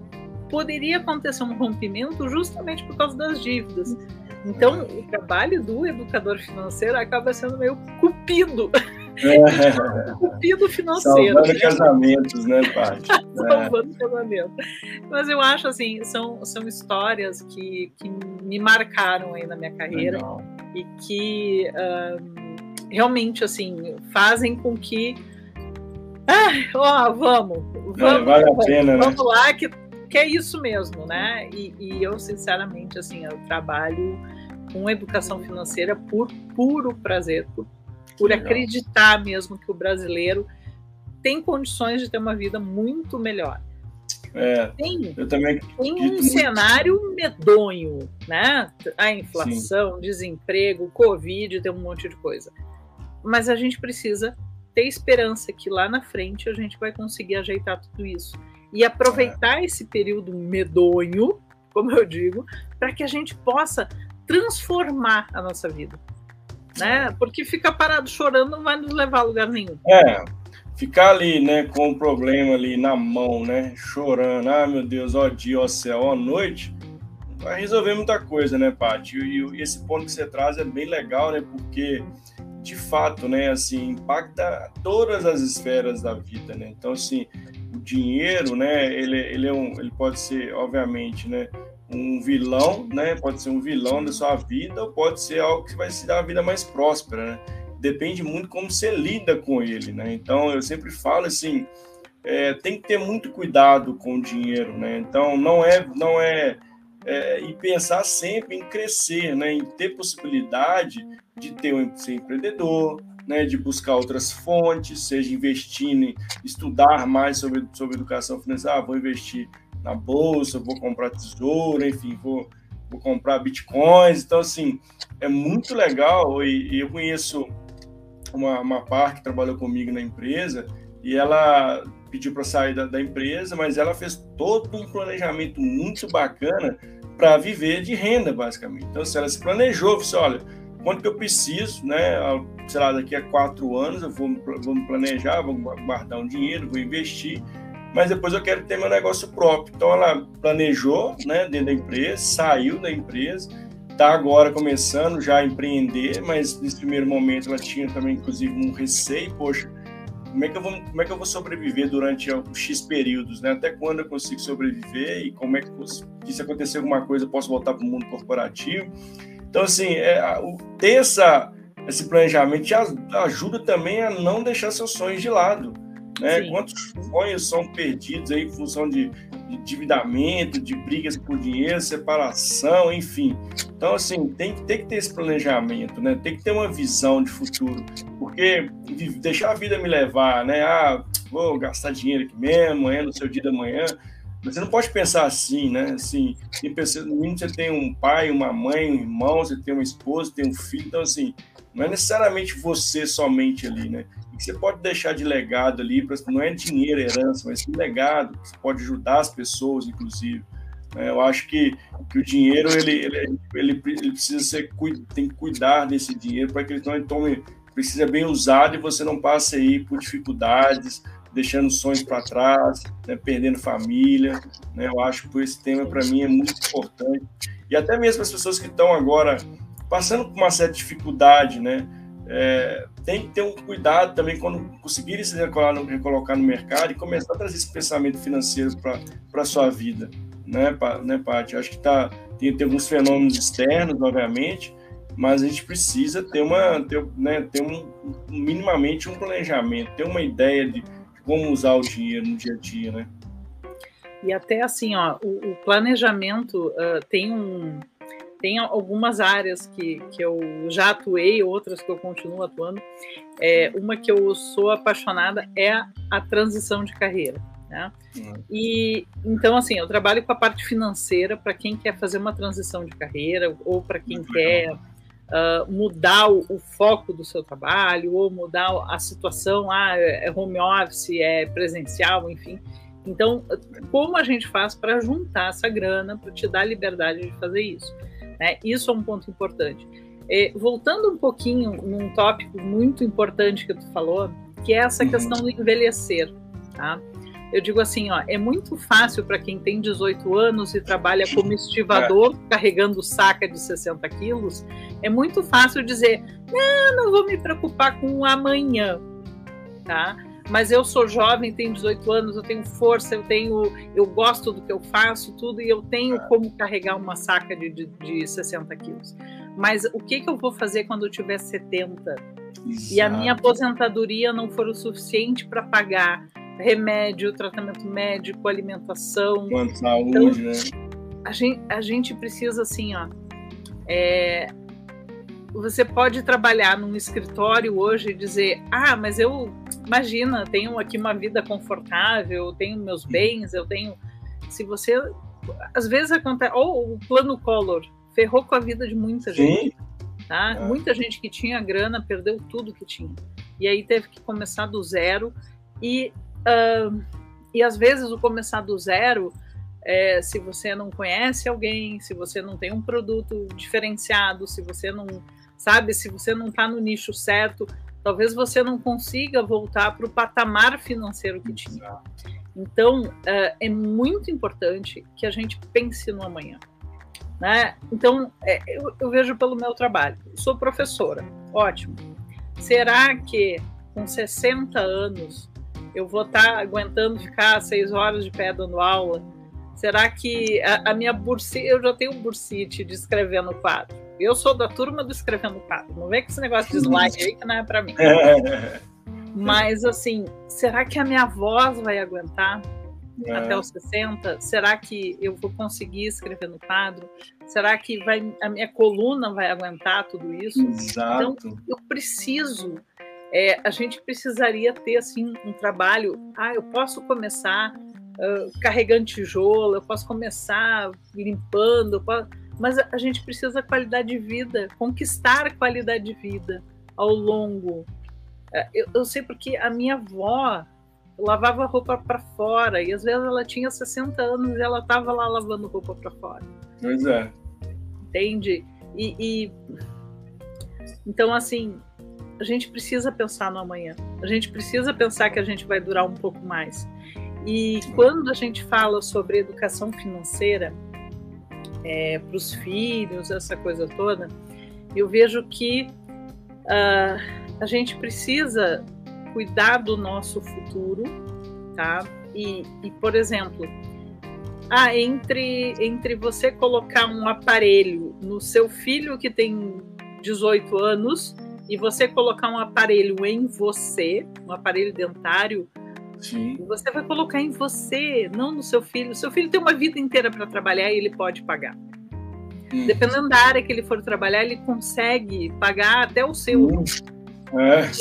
poderia acontecer um rompimento justamente por causa das dívidas. Então, o trabalho do educador financeiro acaba sendo meio cupido É. *laughs* Cupido financeiro. Salvando casamentos, né, Paty? *laughs* Salvando é. casamento. Mas eu acho, assim, são, são histórias que, que me marcaram aí na minha carreira Legal. e que um, realmente, assim, fazem com que. Ah, ó, vamos, vamos, é, vale a pena, vamos né? lá, que, que é isso mesmo, né? E, e eu, sinceramente, assim, eu trabalho com educação financeira por puro prazer, por por Legal. acreditar mesmo que o brasileiro tem condições de ter uma vida muito melhor. É, tem, eu também tem um muito. cenário medonho, né? A inflação, Sim. desemprego, Covid, tem um monte de coisa. Mas a gente precisa ter esperança que lá na frente a gente vai conseguir ajeitar tudo isso e aproveitar é. esse período medonho, como eu digo, para que a gente possa transformar a nossa vida né? Porque ficar parado chorando não vai nos levar a lugar nenhum. É, ficar ali, né, com o problema ali na mão, né, chorando, ah, meu Deus, ó dia, ó céu, ó noite, vai resolver muita coisa, né, Paty? E, e, esse ponto que você traz é bem legal, né, porque de fato, né, assim, impacta todas as esferas da vida, né? Então, assim, o dinheiro, né, ele, ele, é um, ele pode ser, obviamente, né, um vilão, né? Pode ser um vilão da sua vida ou pode ser algo que vai se dar uma vida mais próspera, né? Depende muito como você lida com ele, né? Então eu sempre falo assim, é, tem que ter muito cuidado com o dinheiro, né? Então não é, não é, é e pensar sempre em crescer, né? Em ter possibilidade de ter um ser empreendedor, né, de buscar outras fontes, seja investindo em estudar mais sobre, sobre educação financeira, ah, vou investir na bolsa, vou comprar tesouro, enfim, vou, vou comprar bitcoins. Então, assim, é muito legal. E, e eu conheço uma, uma par que trabalhou comigo na empresa e ela pediu para sair da, da, empresa, mas ela fez todo um planejamento muito bacana para viver de renda, basicamente. Então, se ela se planejou, disse, olha, quanto que eu preciso, né? Sei lá, daqui a quatro anos eu vou, vou me planejar, vou guardar um dinheiro, vou investir, mas depois eu quero ter meu negócio próprio. Então ela planejou, né, dentro da empresa, saiu da empresa, está agora começando já a empreender, mas nesse primeiro momento ela tinha também, inclusive, um receio, poxa, como é que eu vou, como é que eu vou sobreviver durante X períodos, né? Até quando eu consigo sobreviver e como é que, se acontecer alguma coisa, eu posso voltar para o mundo corporativo. Então, assim, é, ter essa, esse planejamento te ajuda também a não deixar seus sonhos de lado. Né? Quantos sonhos são perdidos aí em função de, de endividamento, de brigas por dinheiro, separação, enfim. Então, assim, tem, tem que ter esse planejamento, né? Tem que ter uma visão de futuro. Porque deixar a vida me levar, né? Ah, vou gastar dinheiro aqui mesmo, amanhã no seu dia da manhã. Mas você não pode pensar assim, né? Assim, no mínimo você tem um pai, uma mãe, um irmão, você tem uma esposa, tem um filho. Então, assim, não é necessariamente você somente ali, né? E que você pode deixar de legado ali, não é dinheiro, herança, mas sim legado, você pode ajudar as pessoas, inclusive. Né? Eu acho que, que o dinheiro, ele, ele, ele, ele precisa ser, tem que cuidar desse dinheiro para que ele não tome, precisa bem usado e você não passe aí por dificuldades, deixando sonhos para trás, né? perdendo família. Né? Eu acho que esse tema, para mim, é muito importante. E até mesmo as pessoas que estão agora passando por uma certa dificuldade, né? É, tem que ter um cuidado também quando conseguirem se recolocar no, recolocar no mercado e começar a trazer esse pensamento financeiro para a sua vida, né, né Paty? Acho que tá, tem, tem alguns fenômenos externos, obviamente, mas a gente precisa ter uma ter, né, ter um, minimamente um planejamento, ter uma ideia de, de como usar o dinheiro no dia a dia, né? E até assim, ó, o, o planejamento uh, tem um tem algumas áreas que, que eu já atuei, outras que eu continuo atuando. É, uma que eu sou apaixonada é a, a transição de carreira. Né? Uhum. E então, assim, eu trabalho com a parte financeira para quem quer fazer uma transição de carreira ou para quem uhum. quer uh, mudar o, o, foco do seu trabalho ou mudar a situação, ah, é home office, é presencial, enfim. Então, como a gente faz para juntar essa grana para te dar liberdade de fazer isso? Né? Isso é um ponto importante. E, voltando um pouquinho num tópico muito importante que tu falou, que é essa uhum. questão do envelhecer. Tá? Eu digo assim, ó, é muito fácil para quem tem 18 anos e trabalha como estivador, é. carregando saca de 60 quilos, é muito fácil dizer, não, não vou me preocupar com o amanhã, tá? mas eu sou jovem, tenho 18 anos, eu tenho força, eu tenho, eu gosto do que eu faço, tudo, e eu tenho como carregar uma saca de, de, de 60 quilos. Mas o que, que eu vou fazer quando eu tiver 70 Exato. e a minha aposentadoria não for o suficiente para pagar remédio, tratamento médico, alimentação? Quanto saúde, então, né? A gente, a gente precisa, assim, ó, é, você pode trabalhar num escritório hoje e dizer: ah, mas eu, imagina, tenho aqui uma vida confortável, eu tenho meus bens, eu tenho. Se você. Às vezes acontece. Ou o plano Collor ferrou com a vida de muita gente. Tá? É. Muita gente que tinha grana perdeu tudo que tinha. E aí teve que começar do zero. E, uh, e às vezes o começar do zero. É, se você não conhece alguém, se você não tem um produto diferenciado, se você não sabe? Se você não está no nicho certo, talvez você não consiga voltar para o patamar financeiro que tinha. Então, é, é muito importante que a gente pense no amanhã. Né? Então, é, eu, eu, vejo pelo meu trabalho. Sou professora, ótimo. Será que com 60 anos eu vou estar tá aguentando ficar seis horas de pé dando aula? Será que a, a minha bursite, eu já tenho bursite de escrever no quadro? Eu sou da turma do escrevendo quadro. Não vem com esse negócio de slide aí que não é para mim. *laughs* Mas assim, será que a minha voz vai aguentar é. até os 60? Será que eu vou conseguir escrever no quadro? Será que vai, a minha coluna vai aguentar tudo isso? Exato. Então, eu preciso. É, a gente precisaria ter assim um trabalho. Ah, eu posso começar uh, carregando tijolo, eu posso começar limpando, eu posso mas a gente precisa qualidade de vida, conquistar qualidade de vida ao longo. É, eu, eu sei porque a minha avó lavava roupa para fora e às vezes ela tinha 60 anos e ela estava lá lavando roupa para fora. Pois é. Entende? E, e, Então, assim, a gente precisa pensar no amanhã. A gente precisa pensar que a gente vai durar um pouco mais. E quando a gente fala sobre educação financeira é, para os filhos, essa coisa toda, eu vejo que uh, a gente precisa cuidar do nosso futuro, tá? E, e por exemplo, ah, entre, entre você colocar um aparelho no seu filho que tem 18 anos e você colocar um aparelho em você, um aparelho dentário, Sim. você vai colocar em você, não no seu filho. Seu filho tem uma vida inteira para trabalhar e ele pode pagar. Dependendo da área que ele for trabalhar, ele consegue pagar até o seu. É.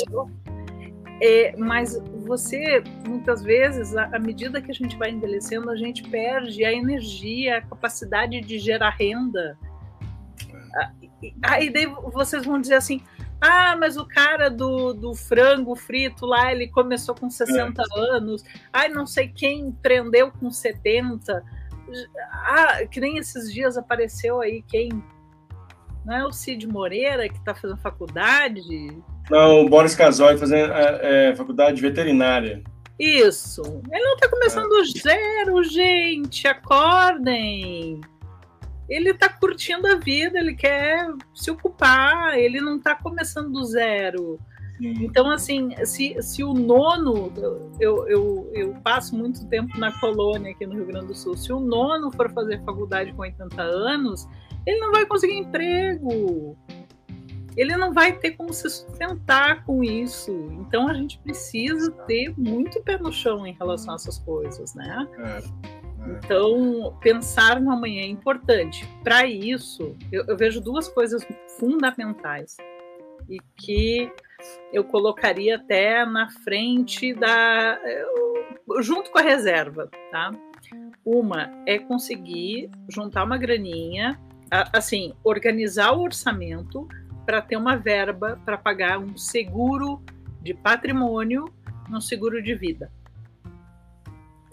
É, mas você, muitas vezes, à medida que a gente vai envelhecendo, a gente perde a energia, a capacidade de gerar renda. Aí daí vocês vão dizer assim: ah, mas o cara do, do frango frito lá, ele começou com 60 é. anos. Ai, não sei quem empreendeu com 70. Ah, que nem esses dias apareceu aí quem? Não é o Cid Moreira que está fazendo faculdade? Não, o Boris Casoy fazendo é, é, faculdade veterinária. Isso. Ele não está começando do zero, gente. Acordem ele está curtindo a vida, ele quer se ocupar, ele não está começando do zero. Então, assim, se, se o nono, eu, eu, eu passo muito tempo na colônia aqui no Rio Grande do Sul, se o nono for fazer faculdade com 80 anos, ele não vai conseguir emprego. Ele não vai ter como se sustentar com isso. Então a gente precisa ter muito pé no chão em relação a essas coisas, né? É. Então, pensar no amanhã é importante. Para isso, eu, eu, vejo duas coisas fundamentais e que eu colocaria até na frente da. junto com a reserva, tá? Uma é conseguir juntar uma graninha, assim, organizar o orçamento para ter uma verba para pagar um seguro de patrimônio, um seguro de vida.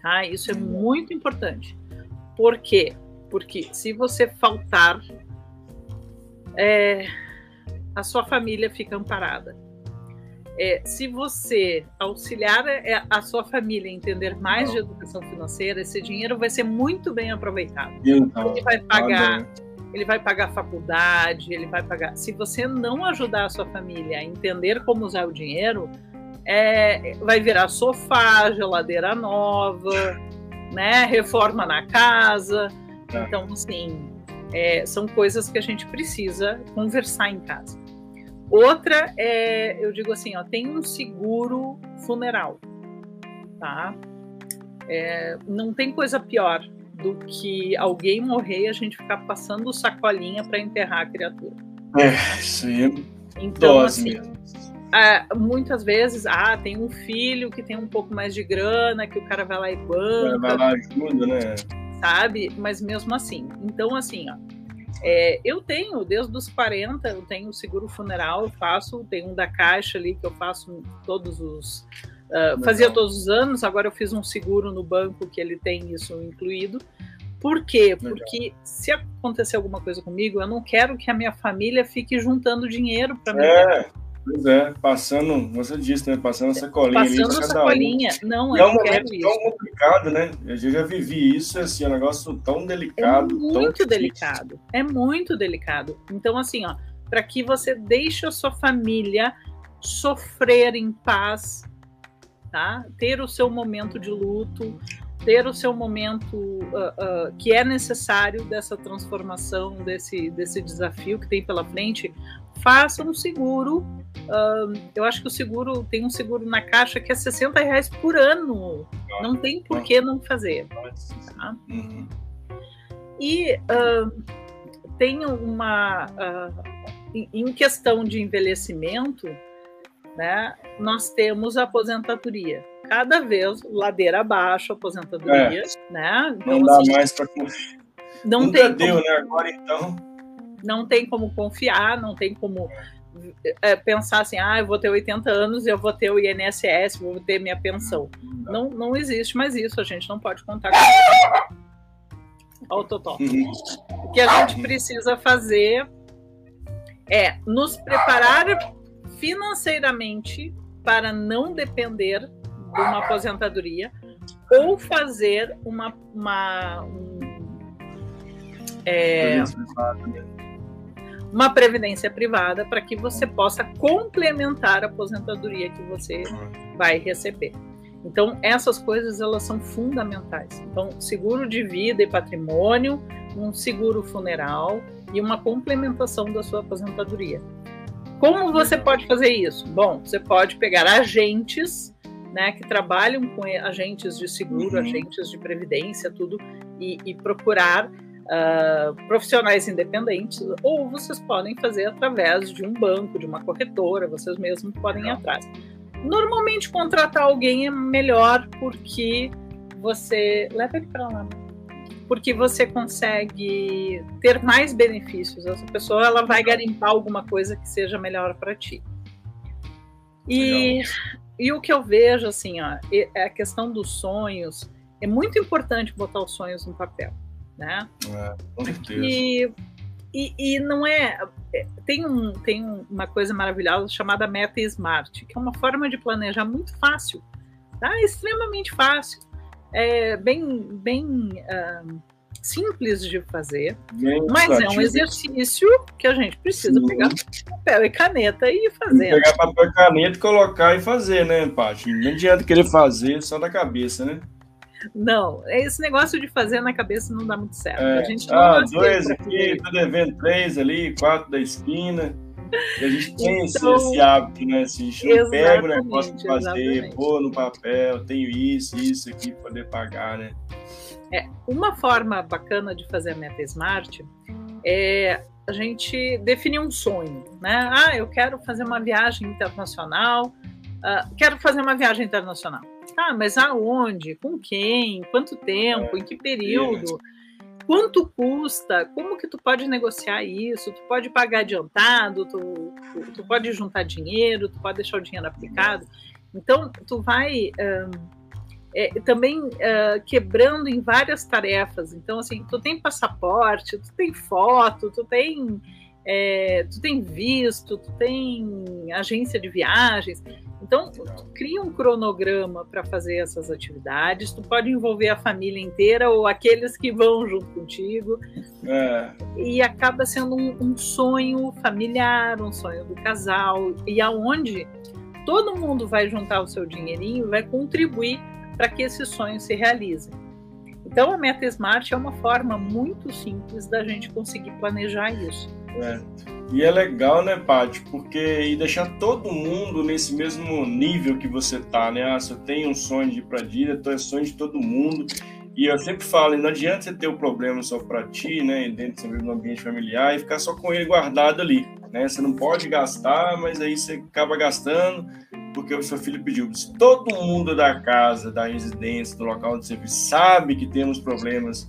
Tá? Isso é muito importante. Por quê? Porque se você faltar, é, a sua família fica amparada. É, se você auxiliar é, a sua família a entender mais de educação financeira, esse dinheiro vai ser muito bem aproveitado. Então, ele vai pagar, ele vai pagar a faculdade, ele vai pagar. Se você não ajudar a sua família a entender como usar o dinheiro, é, vai virar sofá, geladeira nova, né? Reforma na casa. Tá. Então, assim, é, são coisas que a gente precisa conversar em casa. Outra é, eu digo assim, ó, tem um seguro funeral, tá? É, não tem coisa pior do que alguém morrer e a gente ficar passando sacolinha para enterrar a criatura. É, isso aí é então, assim, mesmo ah, muitas vezes, ah, tem um filho que tem um pouco mais de grana, que o cara vai lá e banca. Vai lá ajuda, né? Sabe? Mas mesmo assim. Então, assim, ó. É, eu tenho, desde os 40, eu tenho seguro funeral, eu faço, tem um da Caixa ali que eu faço todos os. Uh, fazia todos os anos, agora eu fiz um seguro no banco que ele tem isso incluído. Por quê? Legal. Porque se acontecer alguma coisa comigo, eu não quero que a minha família fique juntando dinheiro para mim. É. Pois é, passando, você disse, né? Passando essa colinha passando ali. sacolinha, um. não, é um momento tão isso. complicado, né? Eu já vivi isso, assim, é um negócio tão delicado. É muito delicado, é muito delicado. Então, assim, ó, para que você deixe a sua família sofrer em paz, tá? Ter o seu momento de luto, ter o seu momento uh, uh, que é necessário dessa transformação, desse, desse desafio que tem pela frente, faça um seguro. Uh, eu acho que o seguro tem um seguro na caixa que é 60 reais por ano. Não tem por que não fazer. Tá? E tem uma. em questão de envelhecimento, né, nós temos a aposentadoria cada vez ladeira abaixo, aposentadoria, é. né? Então, não dá assim, mais para não Nunca tem deu, como, né? Agora então. Não tem como confiar, não tem como é, pensar assim, ah, eu vou ter 80 anos eu vou ter o INSS, vou ter minha pensão. Não, não existe mais isso, a gente não pode contar com isso. Olha o Totó. Uhum. O que a gente precisa fazer É nos preparar financeiramente para não depender de uma aposentadoria ou fazer uma, uma um, é, uma previdência privada para que você possa complementar a aposentadoria que você vai receber. Então, essas coisas elas são fundamentais. Então, seguro de vida e patrimônio, um seguro funeral e uma complementação da sua aposentadoria. Como você pode fazer isso? Bom, você pode pegar agentes, né, que trabalham com agentes de seguro, uhum. agentes de previdência, tudo, e, e procurar uh, profissionais independentes, ou vocês podem fazer através de um banco, de uma corretora, vocês mesmos podem ir atrás. Normalmente contratar alguém é melhor porque você leva ele para lá, porque você consegue ter mais benefícios. Essa pessoa ela vai garimpar alguma coisa que seja melhor para ti. E, e o que eu vejo assim, ó, é a questão dos sonhos. É muito importante botar os sonhos no papel, né? É, com certeza. E e, e não é, é. Tem, um, tem uma coisa maravilhosa chamada Meta Smart, que é uma forma de planejar muito fácil, tá? Extremamente fácil. É bem, bem uh, simples de fazer, bem mas é um exercício que a gente precisa Sim. pegar papel e caneta e fazer. Pegar papel e caneta, colocar e fazer, né, Paty? Não adianta querer fazer só da cabeça, né? Não, esse negócio de fazer na cabeça não dá muito certo. É. A gente ah, dois aqui, tô devendo três ali, quatro da esquina. E a gente tem então, esse, esse, hábito, né? Assim, a gente não pega o negócio de fazer, pôr no papel, tenho isso, isso aqui para poder pagar, né? É, uma forma bacana de fazer a meta smart é a gente definir um sonho, né? Ah, eu quero fazer uma viagem internacional, uh, quero fazer uma viagem internacional. Ah, mas aonde? Com quem? Quanto tempo? Em que período? Quanto custa? Como que tu pode negociar isso? Tu pode pagar adiantado? Tu, tu, tu pode juntar dinheiro? Tu pode deixar o dinheiro aplicado? Então, tu vai um, é, também uh, quebrando em várias tarefas. Então, assim, tu tem passaporte, tu tem foto, tu tem, é, tu tem visto, tu tem agência de viagens. Então, cria um cronograma para fazer essas atividades. Tu pode envolver a família inteira ou aqueles que vão junto contigo. É. E acaba sendo um, um, sonho familiar, um sonho do casal, e aonde todo mundo vai juntar o seu dinheirinho, vai contribuir para que esse sonho se realize. Então, a Meta Smart é uma forma muito simples da gente conseguir planejar isso. É. E é legal, né, Paty? Porque e deixar todo mundo nesse mesmo nível que você tá, né? Ah, você tem um sonho de ir para Disney, então é sonho de todo mundo. E eu sempre falo, não adianta você ter o um problema só para ti, né, dentro do ambiente familiar e ficar só com ele guardado ali, né? Você não pode gastar, mas aí você acaba gastando porque o seu filho pediu. Se todo mundo da casa, da residência, do local de serviço sabe que temos problemas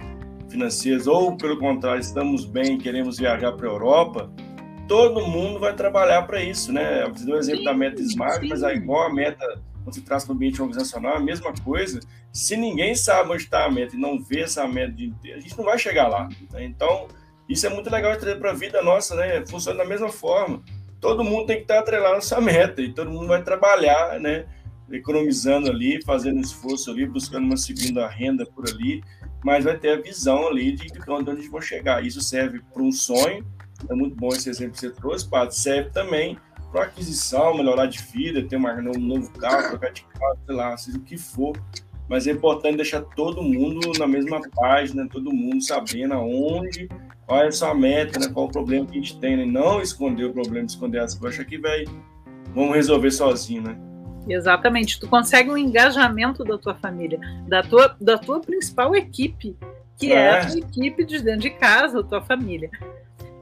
financeiros ou, pelo contrário, estamos bem e queremos viajar para a Europa, todo mundo vai trabalhar para isso, né? Você deu o exemplo sim, da meta Smart, sim. mas é igual a meta quando se traz para o ambiente organizacional, a mesma coisa. Se ninguém sabe onde está a meta e não vê essa meta de a gente não vai chegar lá. Né? Então, isso é muito legal de trazer para a vida nossa, né? Funciona da mesma forma. Todo mundo tem que estar atrelado nessa meta e todo mundo vai trabalhar, né? Economizando ali, fazendo esforço ali, buscando uma segunda renda por ali, mas vai ter a visão ali de onde a gente vai chegar. Isso serve para um sonho, é muito bom esse exemplo que você trouxe, Pato, serve também para aquisição, melhorar de vida, ter uma, um novo carro, trocar de carro, sei lá, seja o que for. Mas é importante deixar todo mundo na mesma página, todo mundo sabendo aonde, qual é a sua meta, né, qual o problema que a gente tem, né? não esconder o problema, esconder as coisas que vai, vamos resolver sozinho, né? Exatamente, tu consegue um engajamento da tua família, da tua, da tua principal equipe, que é, é a tua equipe de dentro de casa, a tua família.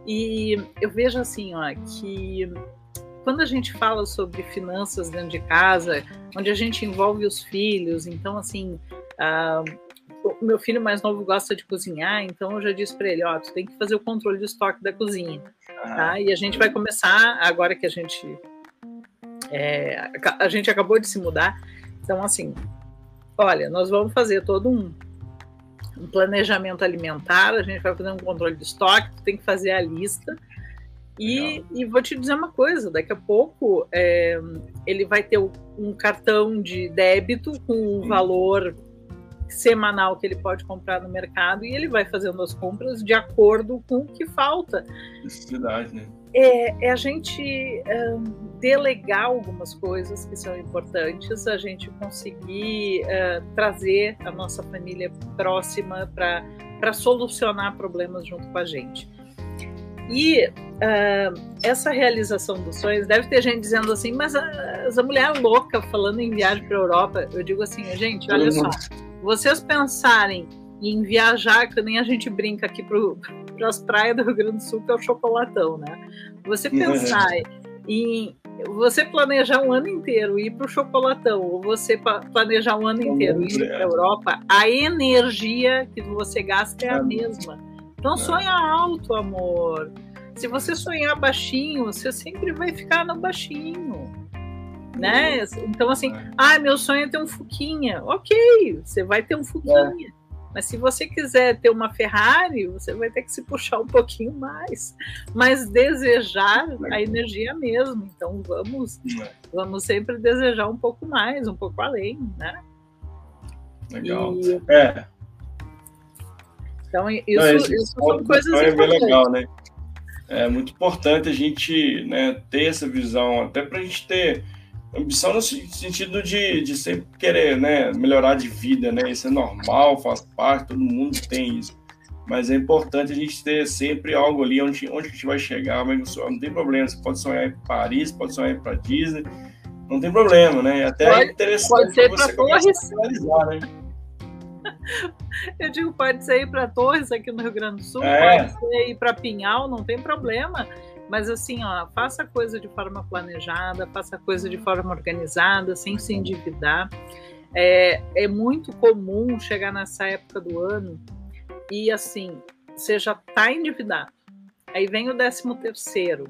E eu vejo assim, ó, que quando a gente fala sobre finanças dentro de casa, onde a gente envolve os filhos, então assim, uh, o meu filho mais novo gosta de cozinhar, então eu já disse para ele, ó, tu tem que fazer o controle de estoque da cozinha, tá? Ah. E a gente vai começar agora que a gente é, a gente acabou de se mudar, então assim, olha, nós vamos fazer todo um, um planejamento alimentar, a gente vai fazer um controle de estoque, tu tem que fazer a lista E, e, vou te dizer uma coisa: daqui a pouco é, ele vai ter um cartão de débito com um valor semanal que ele pode comprar no mercado e ele vai fazendo as compras de acordo com o que falta. Necessidade, né? É, é a gente é, delegar algumas coisas que são importantes, a gente conseguir é, trazer a nossa família próxima para solucionar problemas junto com a gente. E uh, essa realização dos sonhos, deve ter gente dizendo assim, mas a, essa mulher é louca falando em viagem para a Europa. Eu digo assim, gente, olha só, vocês pensarem em viajar, que nem a gente brinca aqui para as praias do Rio Grande do Sul, que é o chocolatão, né? Você pensar em você planejar um ano inteiro ir para o chocolatão, ou você planejar um ano inteiro ir para a Europa, a energia que você gasta é a mesma. Então sonha alto, amor. Se você sonhar baixinho, você sempre vai ficar no baixinho. Né? Então, assim, ah, meu sonho é ter um Fuquinha. Ok, você vai ter um Fuquinha. É. Mas se você quiser ter uma Ferrari, você vai ter que se puxar um pouquinho mais. Mas desejar a energia mesmo. Então vamos, vamos sempre desejar um pouco mais, um pouco além, né? Legal. E... É. Então, isso, Não, isso são coisas é bem legal, né? É muito importante a gente né, ter essa visão, até para a gente ter ambição no sentido de, de sempre querer né, melhorar de vida, né? Isso é normal, faz parte, todo mundo tem isso. Mas é importante a gente ter sempre algo ali onde, onde a gente vai chegar, mas não tem problema. Você pode sonhar em Paris, pode sonhar em para Disney, não tem problema, né? Até pode, é interessante pode ser você a realizar, né? *laughs* Eu digo, pode ser ir para Torres aqui no Rio Grande do Sul, é. pode ser ir para Pinhal, não tem problema. Mas assim, ó, faça a coisa de forma planejada, faça a coisa de forma organizada, sem se endividar. É, é muito comum chegar nessa época do ano e assim, você já está endividado. Aí vem o décimo terceiro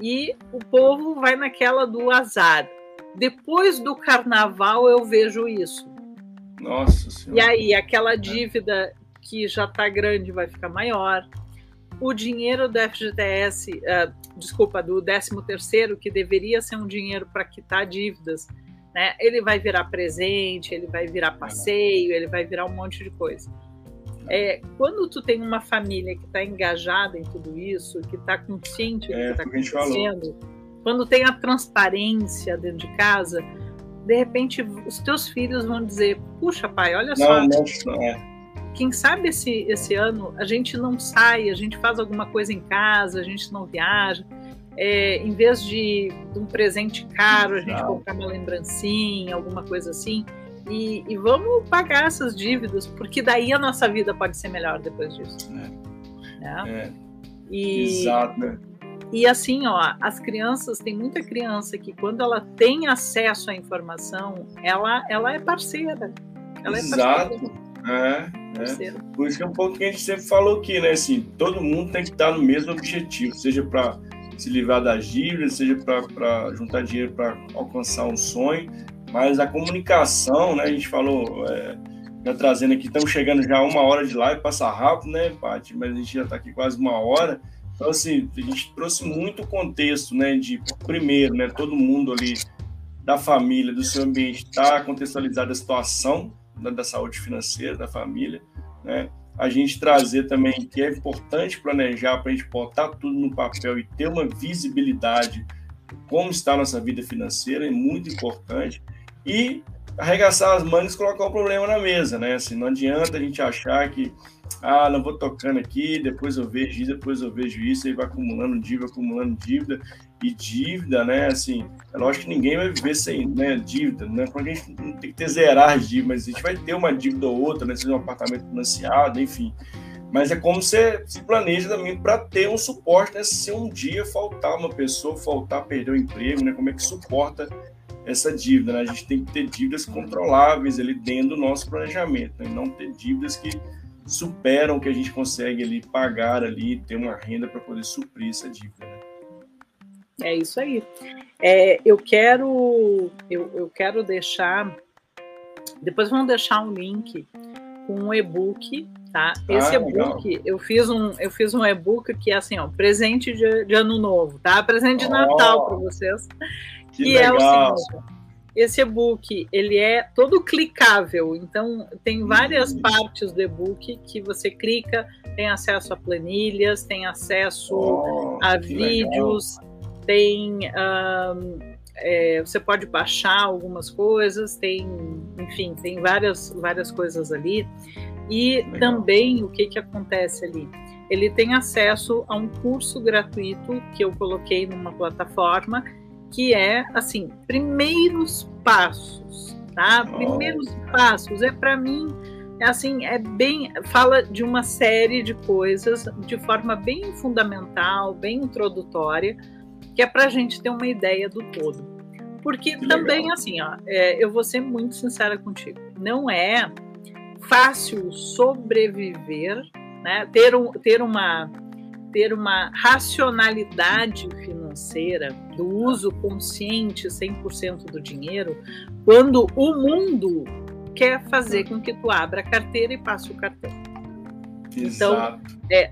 e o povo vai naquela do azar. Depois do carnaval eu vejo isso. Nossa Senhora. E aí, aquela dívida que já está grande vai ficar maior. O dinheiro do FGTS, uh, ah, desculpa, do 13º, que deveria ser um dinheiro para quitar dívidas, né? Ele vai virar presente, ele vai virar passeio, ele vai virar um monte de coisa. É, quando tu tem uma família que está engajada em tudo isso, que está consciente do é, que está acontecendo, quando tem a transparência dentro de casa, de repente os teus filhos vão dizer: puxa, pai, olha só. Não, não, é. Quem sabe esse, esse ano a gente não sai, a gente faz alguma coisa em casa, a gente não viaja. É, em vez de, de, um presente caro, a gente não. comprar uma lembrancinha, alguma coisa assim. E, e, vamos pagar essas dívidas, porque daí a nossa vida pode ser melhor depois disso. É. Né? É. E, Exato. E assim, ó, as crianças, tem muita criança que quando ela tem acesso à informação, ela, ela é parceira. Ela Exato. É, é, é. Por isso que é um pouco que a gente sempre falou aqui, né? Assim, todo mundo tem que estar no mesmo objetivo, seja para se livrar das dívidas, seja para juntar dinheiro para alcançar um sonho, mas a comunicação, né? A gente falou, é, já trazendo aqui, estamos chegando já a uma hora de live, passa rápido, né, Paty? Mas a gente já está aqui quase uma hora. Então, assim, a gente trouxe muito contexto, né, de, primeiro, né, todo mundo ali da família, do seu ambiente, está contextualizada a situação da, da, saúde financeira da família, né, a gente trazer também que é importante planejar para a gente botar tudo no papel e ter uma visibilidade como está a nossa vida financeira, é muito importante, e arregaçar as mangas e colocar o problema na mesa, né, assim, não adianta a gente achar que ah, não vou tocando aqui, depois eu vejo isso, depois eu vejo isso, aí vai acumulando dívida, acumulando dívida, e dívida, né, assim, é lógico que ninguém vai viver sem né, dívida, né, porque a gente não tem que ter zerar as dívidas, a gente vai ter uma dívida ou outra, né, seja um apartamento financiado, enfim, mas é como você se planeja também para ter um suporte, né, se um dia faltar uma pessoa, faltar perder o emprego, né, como é que suporta essa dívida, né, a gente tem que ter dívidas controláveis ali dentro do nosso planejamento, né, não ter dívidas que superam o que a gente consegue ali pagar ali, ter uma renda para poder suprir essa dívida. Né? É isso aí. É, eu quero eu, eu quero deixar depois vamos deixar um link com um e-book Tá? Esse ah, e-book, eu fiz um, eu fiz um e-book que é assim, ó, presente de, de ano novo, tá? Presente de oh, Natal para vocês. Que e legal. é o seguinte, esse e-book, ele é todo clicável, então tem várias uhum. partes do e-book que você clica, tem acesso a planilhas, tem acesso oh, a vídeos, legal. tem um, é, você pode baixar algumas coisas, tem, enfim, tem várias, várias coisas ali. E Legal. também o que, que acontece ali? Ele tem acesso a um curso gratuito que eu coloquei numa plataforma que é assim, primeiros passos, tá? Primeiros passos é para mim é assim, é bem fala de uma série de coisas de forma bem fundamental, bem introdutória, que é para a gente ter uma ideia do todo. Porque que também legal. assim, ó, é, eu vou ser muito sincera contigo, não é fácil sobreviver, né? ter, um, ter, uma, ter uma racionalidade financeira do uso consciente 100% do dinheiro, quando o mundo quer fazer com que tu abra a carteira e passe o cartão. Então,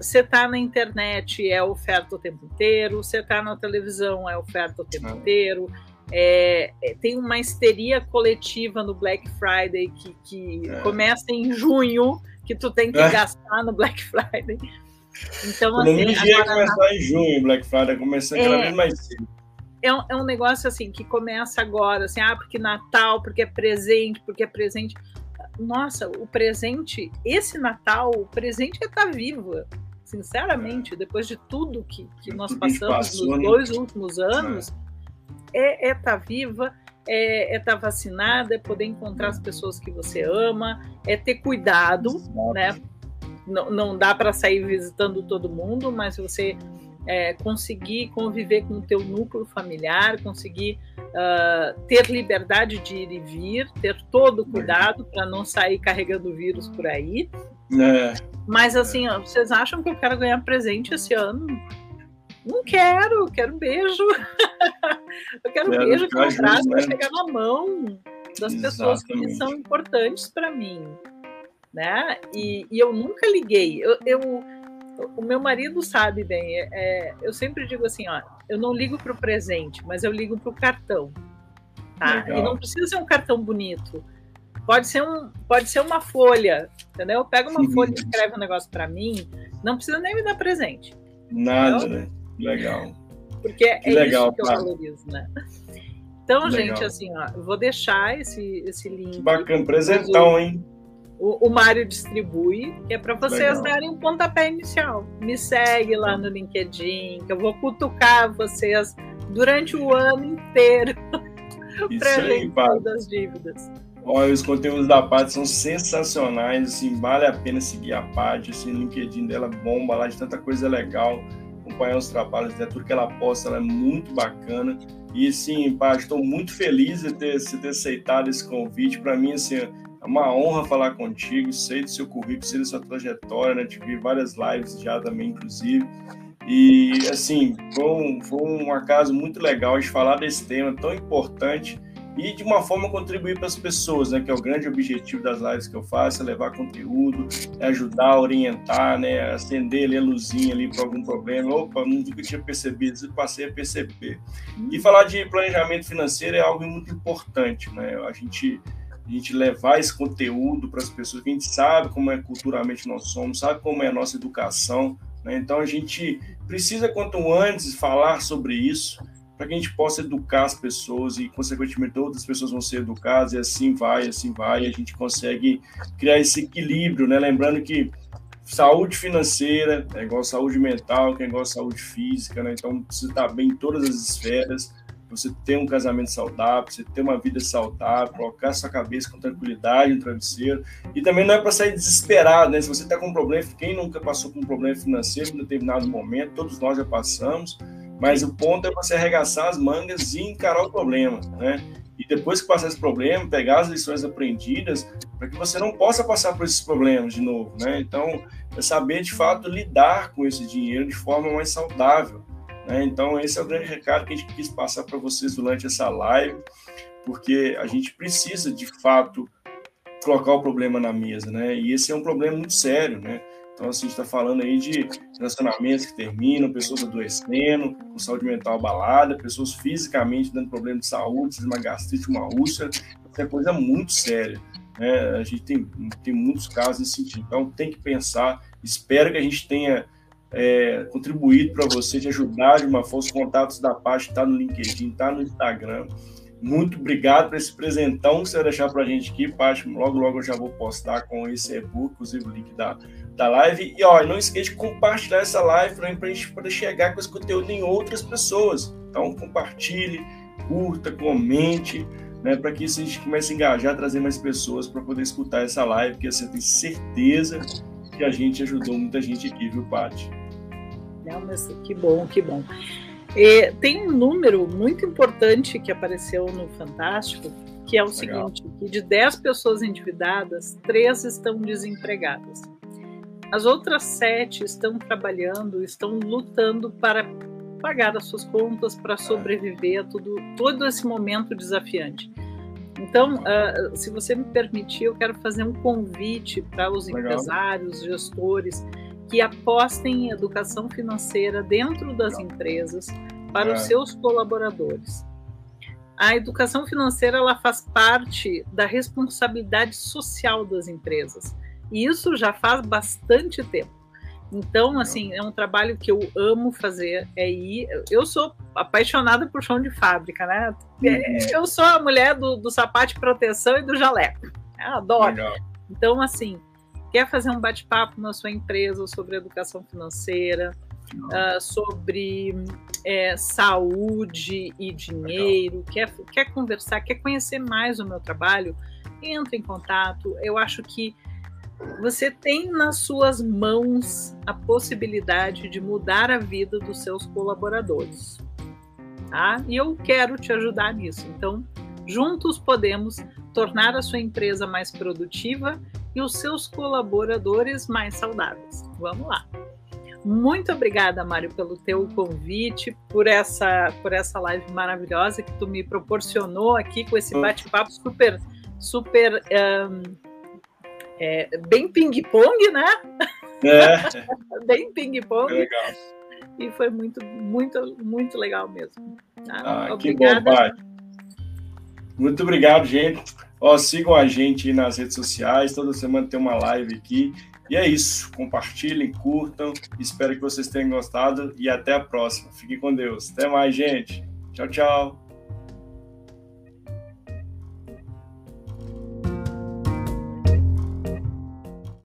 você é, está na internet, é oferta o tempo inteiro, você está na televisão, é oferta o tempo ah. inteiro é, é, tem uma histeria coletiva no Black Friday que, que é. começa em junho, que tu tem que é. gastar no Black Friday. Então, assim, não ia começar em junho, Black Friday, começando cada é. vez mais cedo. É um, é um negócio assim que começa agora, assim, ah, porque Natal, porque é presente, porque é presente. Nossa, o presente, esse Natal, o presente é estar tá vivo. Sinceramente, depois de tudo que, que nós passamos passou, nos né? dois últimos anos, é estar é tá viva, é estar é tá vacinada, é poder encontrar as pessoas que você ama, é ter cuidado, Exato. né? Não, não dá para sair visitando todo mundo, mas você é, conseguir conviver com o teu núcleo familiar, conseguir uh, ter liberdade de ir e vir, ter todo o cuidado para não sair carregando vírus por aí. É. Mas assim, ó, vocês acham que eu quero ganhar presente esse ano? Não quero, *laughs* quero beijo. eu quero, quero beijo com um abraço para chegar na mão das Exatamente. pessoas que são importantes para mim. Né? E, e, eu nunca liguei. Eu, eu, o meu marido sabe bem. É, é eu sempre digo assim: ó, eu não ligo para o presente, mas eu ligo para o cartão. Tá? E não precisa ser um cartão bonito. Pode ser, um, pode ser uma folha, entendeu? Pega uma Sim. folha e escreve um negócio para mim. Não precisa nem me dar presente. Nada, entendeu? né? Legal. Porque é legal, isso que eu valorizo, né? Então, gente, assim, ó, eu vou deixar esse, esse link. Bacana, presentão, hein? O, o Mário distribui, que é para vocês legal. darem um pontapé inicial. Me segue lá no LinkedIn, que eu vou cutucar vocês durante o ano inteiro *laughs* para gente das dívidas. Olha, os conteúdos da Paty são sensacionais, assim, vale a pena seguir a Paty, assim, o LinkedIn dela bomba lá de tanta coisa legal acompanhar os trabalhos dela, tudo que ela posta, ela é muito bacana. E sim, pá, estou muito feliz de ter, de ter aceitado esse convite. Para mim, assim, é uma honra falar contigo. Sei do seu currículo, sei da sua trajetória, né? Tive várias lives já também, inclusive. E, assim, foi um, foi um acaso muito legal de falar desse tema tão importante e de uma forma contribuir para as pessoas, né, que é o grande objetivo das lives que eu faço, é levar conteúdo, é ajudar, orientar, né, acender ali a luzinha ali para algum problema. Opa, nunca tinha percebido, passei a perceber. E falar de planejamento financeiro é algo muito importante, né? A gente a gente levar esse conteúdo para as pessoas, que a gente sabe como é culturalmente nós somos, sabe como é a nossa educação, né? Então a gente precisa quanto antes falar sobre isso para que a gente possa educar as pessoas e, consequentemente, outras pessoas vão ser educadas e assim vai, assim vai, e a gente consegue criar esse equilíbrio, né? Lembrando que saúde financeira é igual saúde mental, que é igual saúde física, né? Então, precisa estar bem em todas as esferas, você ter um casamento saudável, você ter uma vida saudável, colocar sua cabeça com tranquilidade no travesseiro. E também não é para sair desesperado, né? Se você está com um problema, quem nunca passou com um problema financeiro em determinado momento, todos nós já passamos, mas o ponto é você arregaçar as mangas e encarar o problema, né? E depois que passar esse problema, pegar as lições aprendidas para que você não possa passar por esses problemas de novo, né? Então, é saber de fato lidar com esse dinheiro de forma mais saudável, né? Então, esse é o grande recado que a gente quis passar para vocês durante essa live, porque a gente precisa de fato colocar o problema na mesa, né? E esse é um problema muito sério, né? Então, assim, a gente está falando aí de relacionamentos que terminam, pessoas adoecendo, com saúde mental abalada, pessoas fisicamente dando problema de saúde, uma gastrite, uma úlcera, isso é coisa muito séria. Né? A gente tem, tem muitos casos nesse sentido. Então, tem que pensar. Espero que a gente tenha é, contribuído para você, te ajudar de uma forma. Os contatos da página está no LinkedIn, está no Instagram. Muito obrigado por esse presentão que você vai deixar para a gente aqui, Paty. Logo, logo eu já vou postar com esse e-book, inclusive o link da, da live. E ó, não esqueça de compartilhar essa live para a gente poder chegar com esse conteúdo em outras pessoas. Então, compartilhe, curta, comente, né, para que a gente comece a engajar, trazer mais pessoas para poder escutar essa live, porque você tem certeza que a gente ajudou muita gente aqui, viu, Paty? Mas que bom, que bom. E tem um número muito importante que apareceu no Fantástico, que é o Legal. seguinte, que de 10 pessoas endividadas, 3 estão desempregadas. As outras 7 estão trabalhando, estão lutando para pagar as suas contas, para sobreviver a tudo, todo esse momento desafiante. Então, uh, se você me permitir, eu quero fazer um convite para os Legal. empresários, gestores, que apostem em educação financeira dentro das empresas para é. os seus colaboradores. A educação financeira ela faz parte da responsabilidade social das empresas. E isso já faz bastante tempo. Então, assim, é um trabalho que eu amo fazer. É ir. Eu sou apaixonada por chão de fábrica, né? Uhum. Eu sou a mulher do, do sapato de proteção e do jaleco. Eu adoro. Legal. Então, assim, quer fazer um bate-papo na sua empresa sobre educação financeira, uh, sobre é, saúde e dinheiro, quer, quer conversar, quer conhecer mais o meu trabalho, entre em contato. Eu acho que você tem nas suas mãos a possibilidade de mudar a vida dos seus colaboradores. Tá? E eu quero te ajudar nisso. Então, juntos podemos tornar a sua empresa mais produtiva e os seus colaboradores mais saudáveis. Vamos lá. Muito obrigada, Mário, pelo teu convite, por essa, por essa live maravilhosa que tu me proporcionou aqui com esse bate-papo super, super um, é, bem ping-pong, né? É. *laughs* bem ping-pong. Legal. E foi muito, muito, muito legal mesmo. Tá? Ah, que bom, pai. Muito obrigado, gente. Ó, sigam a gente nas redes sociais, toda semana tem uma live aqui. E é isso. Compartilhem, curtam. Espero que vocês tenham gostado e até a próxima. Fiquem com Deus. Até mais, gente. Tchau, tchau.